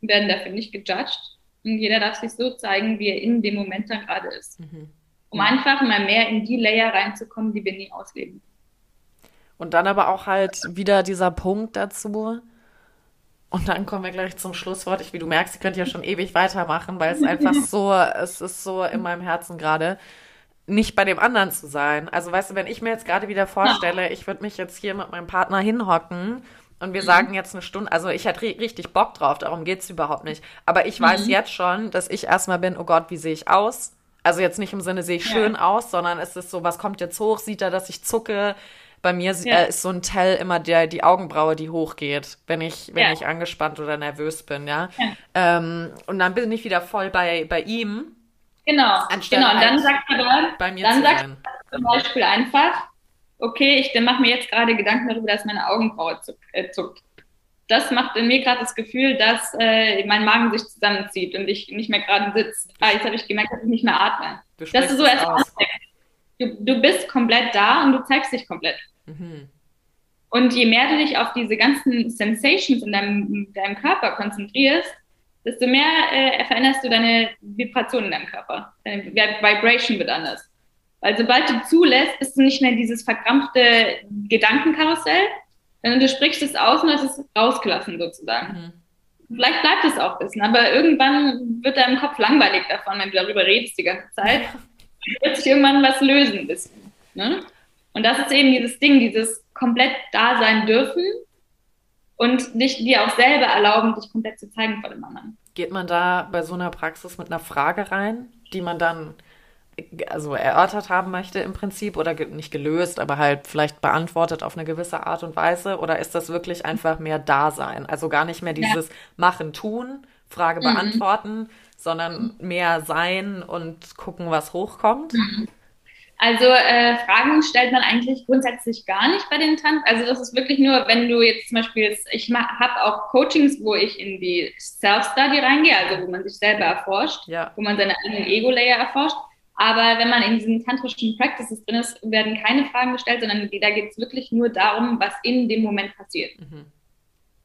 A: werden dafür nicht gejudged und jeder darf sich so zeigen, wie er in dem Moment dann gerade ist. Mhm. Um einfach mal mehr in die Layer reinzukommen, die wir nie ausleben.
B: Und dann aber auch halt wieder dieser Punkt dazu. Und dann kommen wir gleich zum Schlusswort. Ich, wie du merkst, ich könnte ja schon ewig weitermachen, weil es einfach so, es ist so in meinem Herzen gerade, nicht bei dem anderen zu sein. Also weißt du, wenn ich mir jetzt gerade wieder vorstelle, ich würde mich jetzt hier mit meinem Partner hinhocken und wir mhm. sagen jetzt eine Stunde, also ich hätte richtig Bock drauf, darum geht es überhaupt nicht. Aber ich weiß mhm. jetzt schon, dass ich erstmal bin, oh Gott, wie sehe ich aus? Also jetzt nicht im Sinne, sehe ich ja. schön aus, sondern es ist so, was kommt jetzt hoch? Sieht er, dass ich zucke? Bei mir ja. äh, ist so ein Tell immer der, die Augenbraue, die hochgeht, wenn ich, wenn ja. ich angespannt oder nervös bin, ja. ja. Ähm, und dann bin ich wieder voll bei, bei ihm.
A: Genau, genau. Und dann sagt er dann,
B: bei mir
A: dann sagt zum Beispiel einfach, okay, ich mache mir jetzt gerade Gedanken darüber, dass meine Augenbraue zuck, äh, zuckt. Das macht in mir gerade das Gefühl, dass äh, mein Magen sich zusammenzieht und ich nicht mehr gerade sitze. Ah, jetzt habe ich gemerkt, dass ich nicht mehr atme. Du das ist so erst du, du bist komplett da und du zeigst dich komplett. Mhm. Und je mehr du dich auf diese ganzen Sensations in deinem, deinem Körper konzentrierst, desto mehr äh, veränderst du deine Vibration in deinem Körper. Deine Vibration wird anders. Weil sobald du zulässt, bist du nicht mehr dieses verkrampfte Gedankenkarussell, sondern du sprichst es aus und hast es rausgelassen sozusagen. Mhm. Vielleicht bleibt es auch ein bisschen, aber irgendwann wird deinem Kopf langweilig davon, wenn du darüber redest die ganze Zeit. wird sich irgendwann was lösen. Ein bisschen, ne? Und das ist eben dieses Ding, dieses komplett da sein dürfen und dich dir auch selber erlauben, dich komplett zu zeigen vor dem anderen.
B: Geht man da bei so einer Praxis mit einer Frage rein, die man dann also erörtert haben möchte im Prinzip oder ge nicht gelöst, aber halt vielleicht beantwortet auf eine gewisse Art und Weise? Oder ist das wirklich einfach mehr Dasein? Also gar nicht mehr dieses ja. Machen, Tun, Frage mhm. beantworten, sondern mehr sein und gucken, was hochkommt? Mhm.
A: Also äh, Fragen stellt man eigentlich grundsätzlich gar nicht bei den Tanz. Also das ist wirklich nur, wenn du jetzt zum Beispiel, ich habe auch Coachings, wo ich in die Self-Study reingehe, also wo man sich selber erforscht, ja. wo man seine eigenen Ego-Layer erforscht. Aber wenn man in diesen tantrischen Practices drin ist, werden keine Fragen gestellt, sondern da geht es wirklich nur darum, was in dem Moment passiert. Mhm.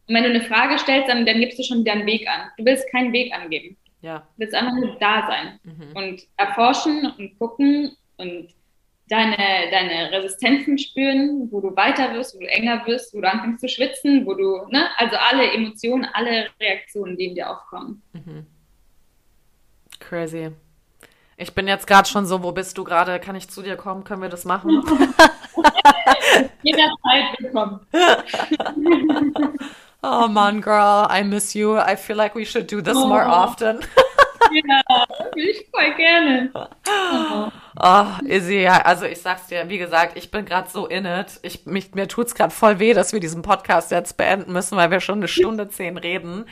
A: Und wenn du eine Frage stellst, dann, dann gibst du schon deinen Weg an. Du willst keinen Weg angeben. Ja. Du willst einfach nur da sein mhm. und erforschen und gucken und deine, deine Resistenzen spüren, wo du weiter wirst, wo du enger wirst, wo du anfängst zu schwitzen, wo du, ne, also alle Emotionen, alle Reaktionen, die in dir aufkommen. Mhm.
B: Crazy. Ich bin jetzt gerade schon so, wo bist du gerade? Kann ich zu dir kommen? Können wir das machen?
A: Jederzeit willkommen.
B: oh man, girl, I miss you. I feel like we should do this oh. more often.
A: ja, ich voll gerne.
B: Oh. oh, Izzy, ja, also ich sag's dir, wie gesagt, ich bin gerade so in it. Ich, mich, mir tut's gerade voll weh, dass wir diesen Podcast jetzt beenden müssen, weil wir schon eine Stunde zehn reden.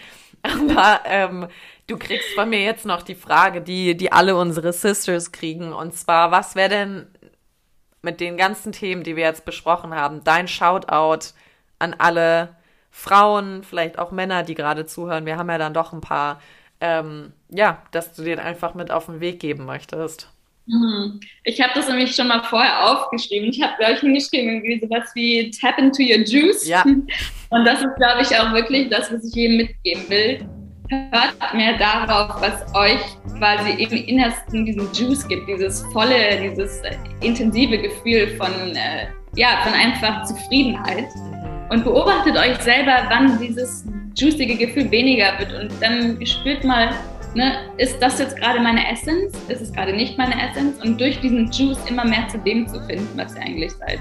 B: Aber ähm, du kriegst von mir jetzt noch die Frage, die, die alle unsere Sisters kriegen. Und zwar, was wäre denn mit den ganzen Themen, die wir jetzt besprochen haben, dein Shoutout an alle Frauen, vielleicht auch Männer, die gerade zuhören? Wir haben ja dann doch ein paar, ähm, ja, dass du den einfach mit auf den Weg geben möchtest.
A: Mhm. Ich habe das nämlich schon mal vorher aufgeschrieben. Ich habe, glaube ich, hingeschrieben, irgendwie sowas wie Tap into your juice.
B: Ja.
A: Und das ist, glaube ich, auch wirklich das, was ich jedem mitgeben will. Hört mehr darauf, was euch quasi im Innersten diesen Juice gibt, dieses volle, dieses intensive Gefühl von, äh, ja, von einfach Zufriedenheit. Und beobachtet euch selber, wann dieses juicige Gefühl weniger wird. Und dann spürt mal, ne, ist das jetzt gerade meine Essenz? Ist es gerade nicht meine Essenz? Und durch diesen Juice immer mehr zu dem zu finden, was ihr eigentlich seid.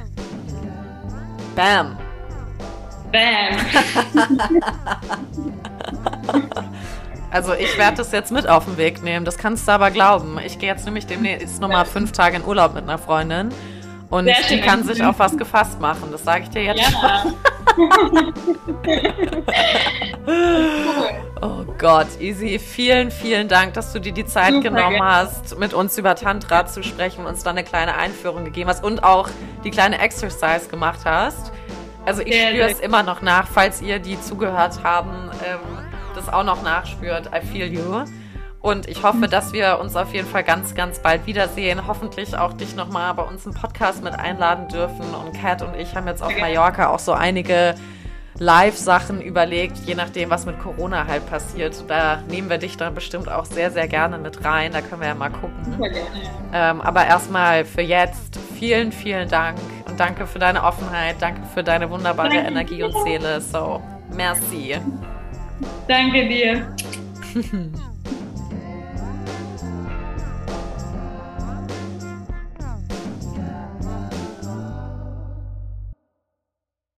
B: Bam.
A: Bam.
B: Also ich werde das jetzt mit auf den Weg nehmen, das kannst du aber glauben. Ich gehe jetzt nämlich demnächst nochmal fünf Tage in Urlaub mit einer Freundin und die kann sich auf was gefasst machen, das sage ich dir jetzt ja. schon. oh Gott, Easy, vielen, vielen Dank, dass du dir die Zeit Super genommen gerne. hast, mit uns über Tantra zu sprechen, uns da eine kleine Einführung gegeben hast und auch die kleine Exercise gemacht hast. Also ich spüre es immer noch nach, falls ihr, die zugehört haben, ähm, das auch noch nachspürt. I feel you. Und ich hoffe, dass wir uns auf jeden Fall ganz, ganz bald wiedersehen. Hoffentlich auch dich nochmal bei uns im Podcast mit einladen dürfen. Und Kat und ich haben jetzt auf Mallorca auch so einige Live-Sachen überlegt, je nachdem, was mit Corona halt passiert. Da nehmen wir dich dann bestimmt auch sehr, sehr gerne mit rein. Da können wir ja mal gucken. Ähm, aber erstmal für jetzt vielen, vielen Dank und danke für deine Offenheit, danke für deine wunderbare danke Energie und Seele. So, merci.
A: Danke dir.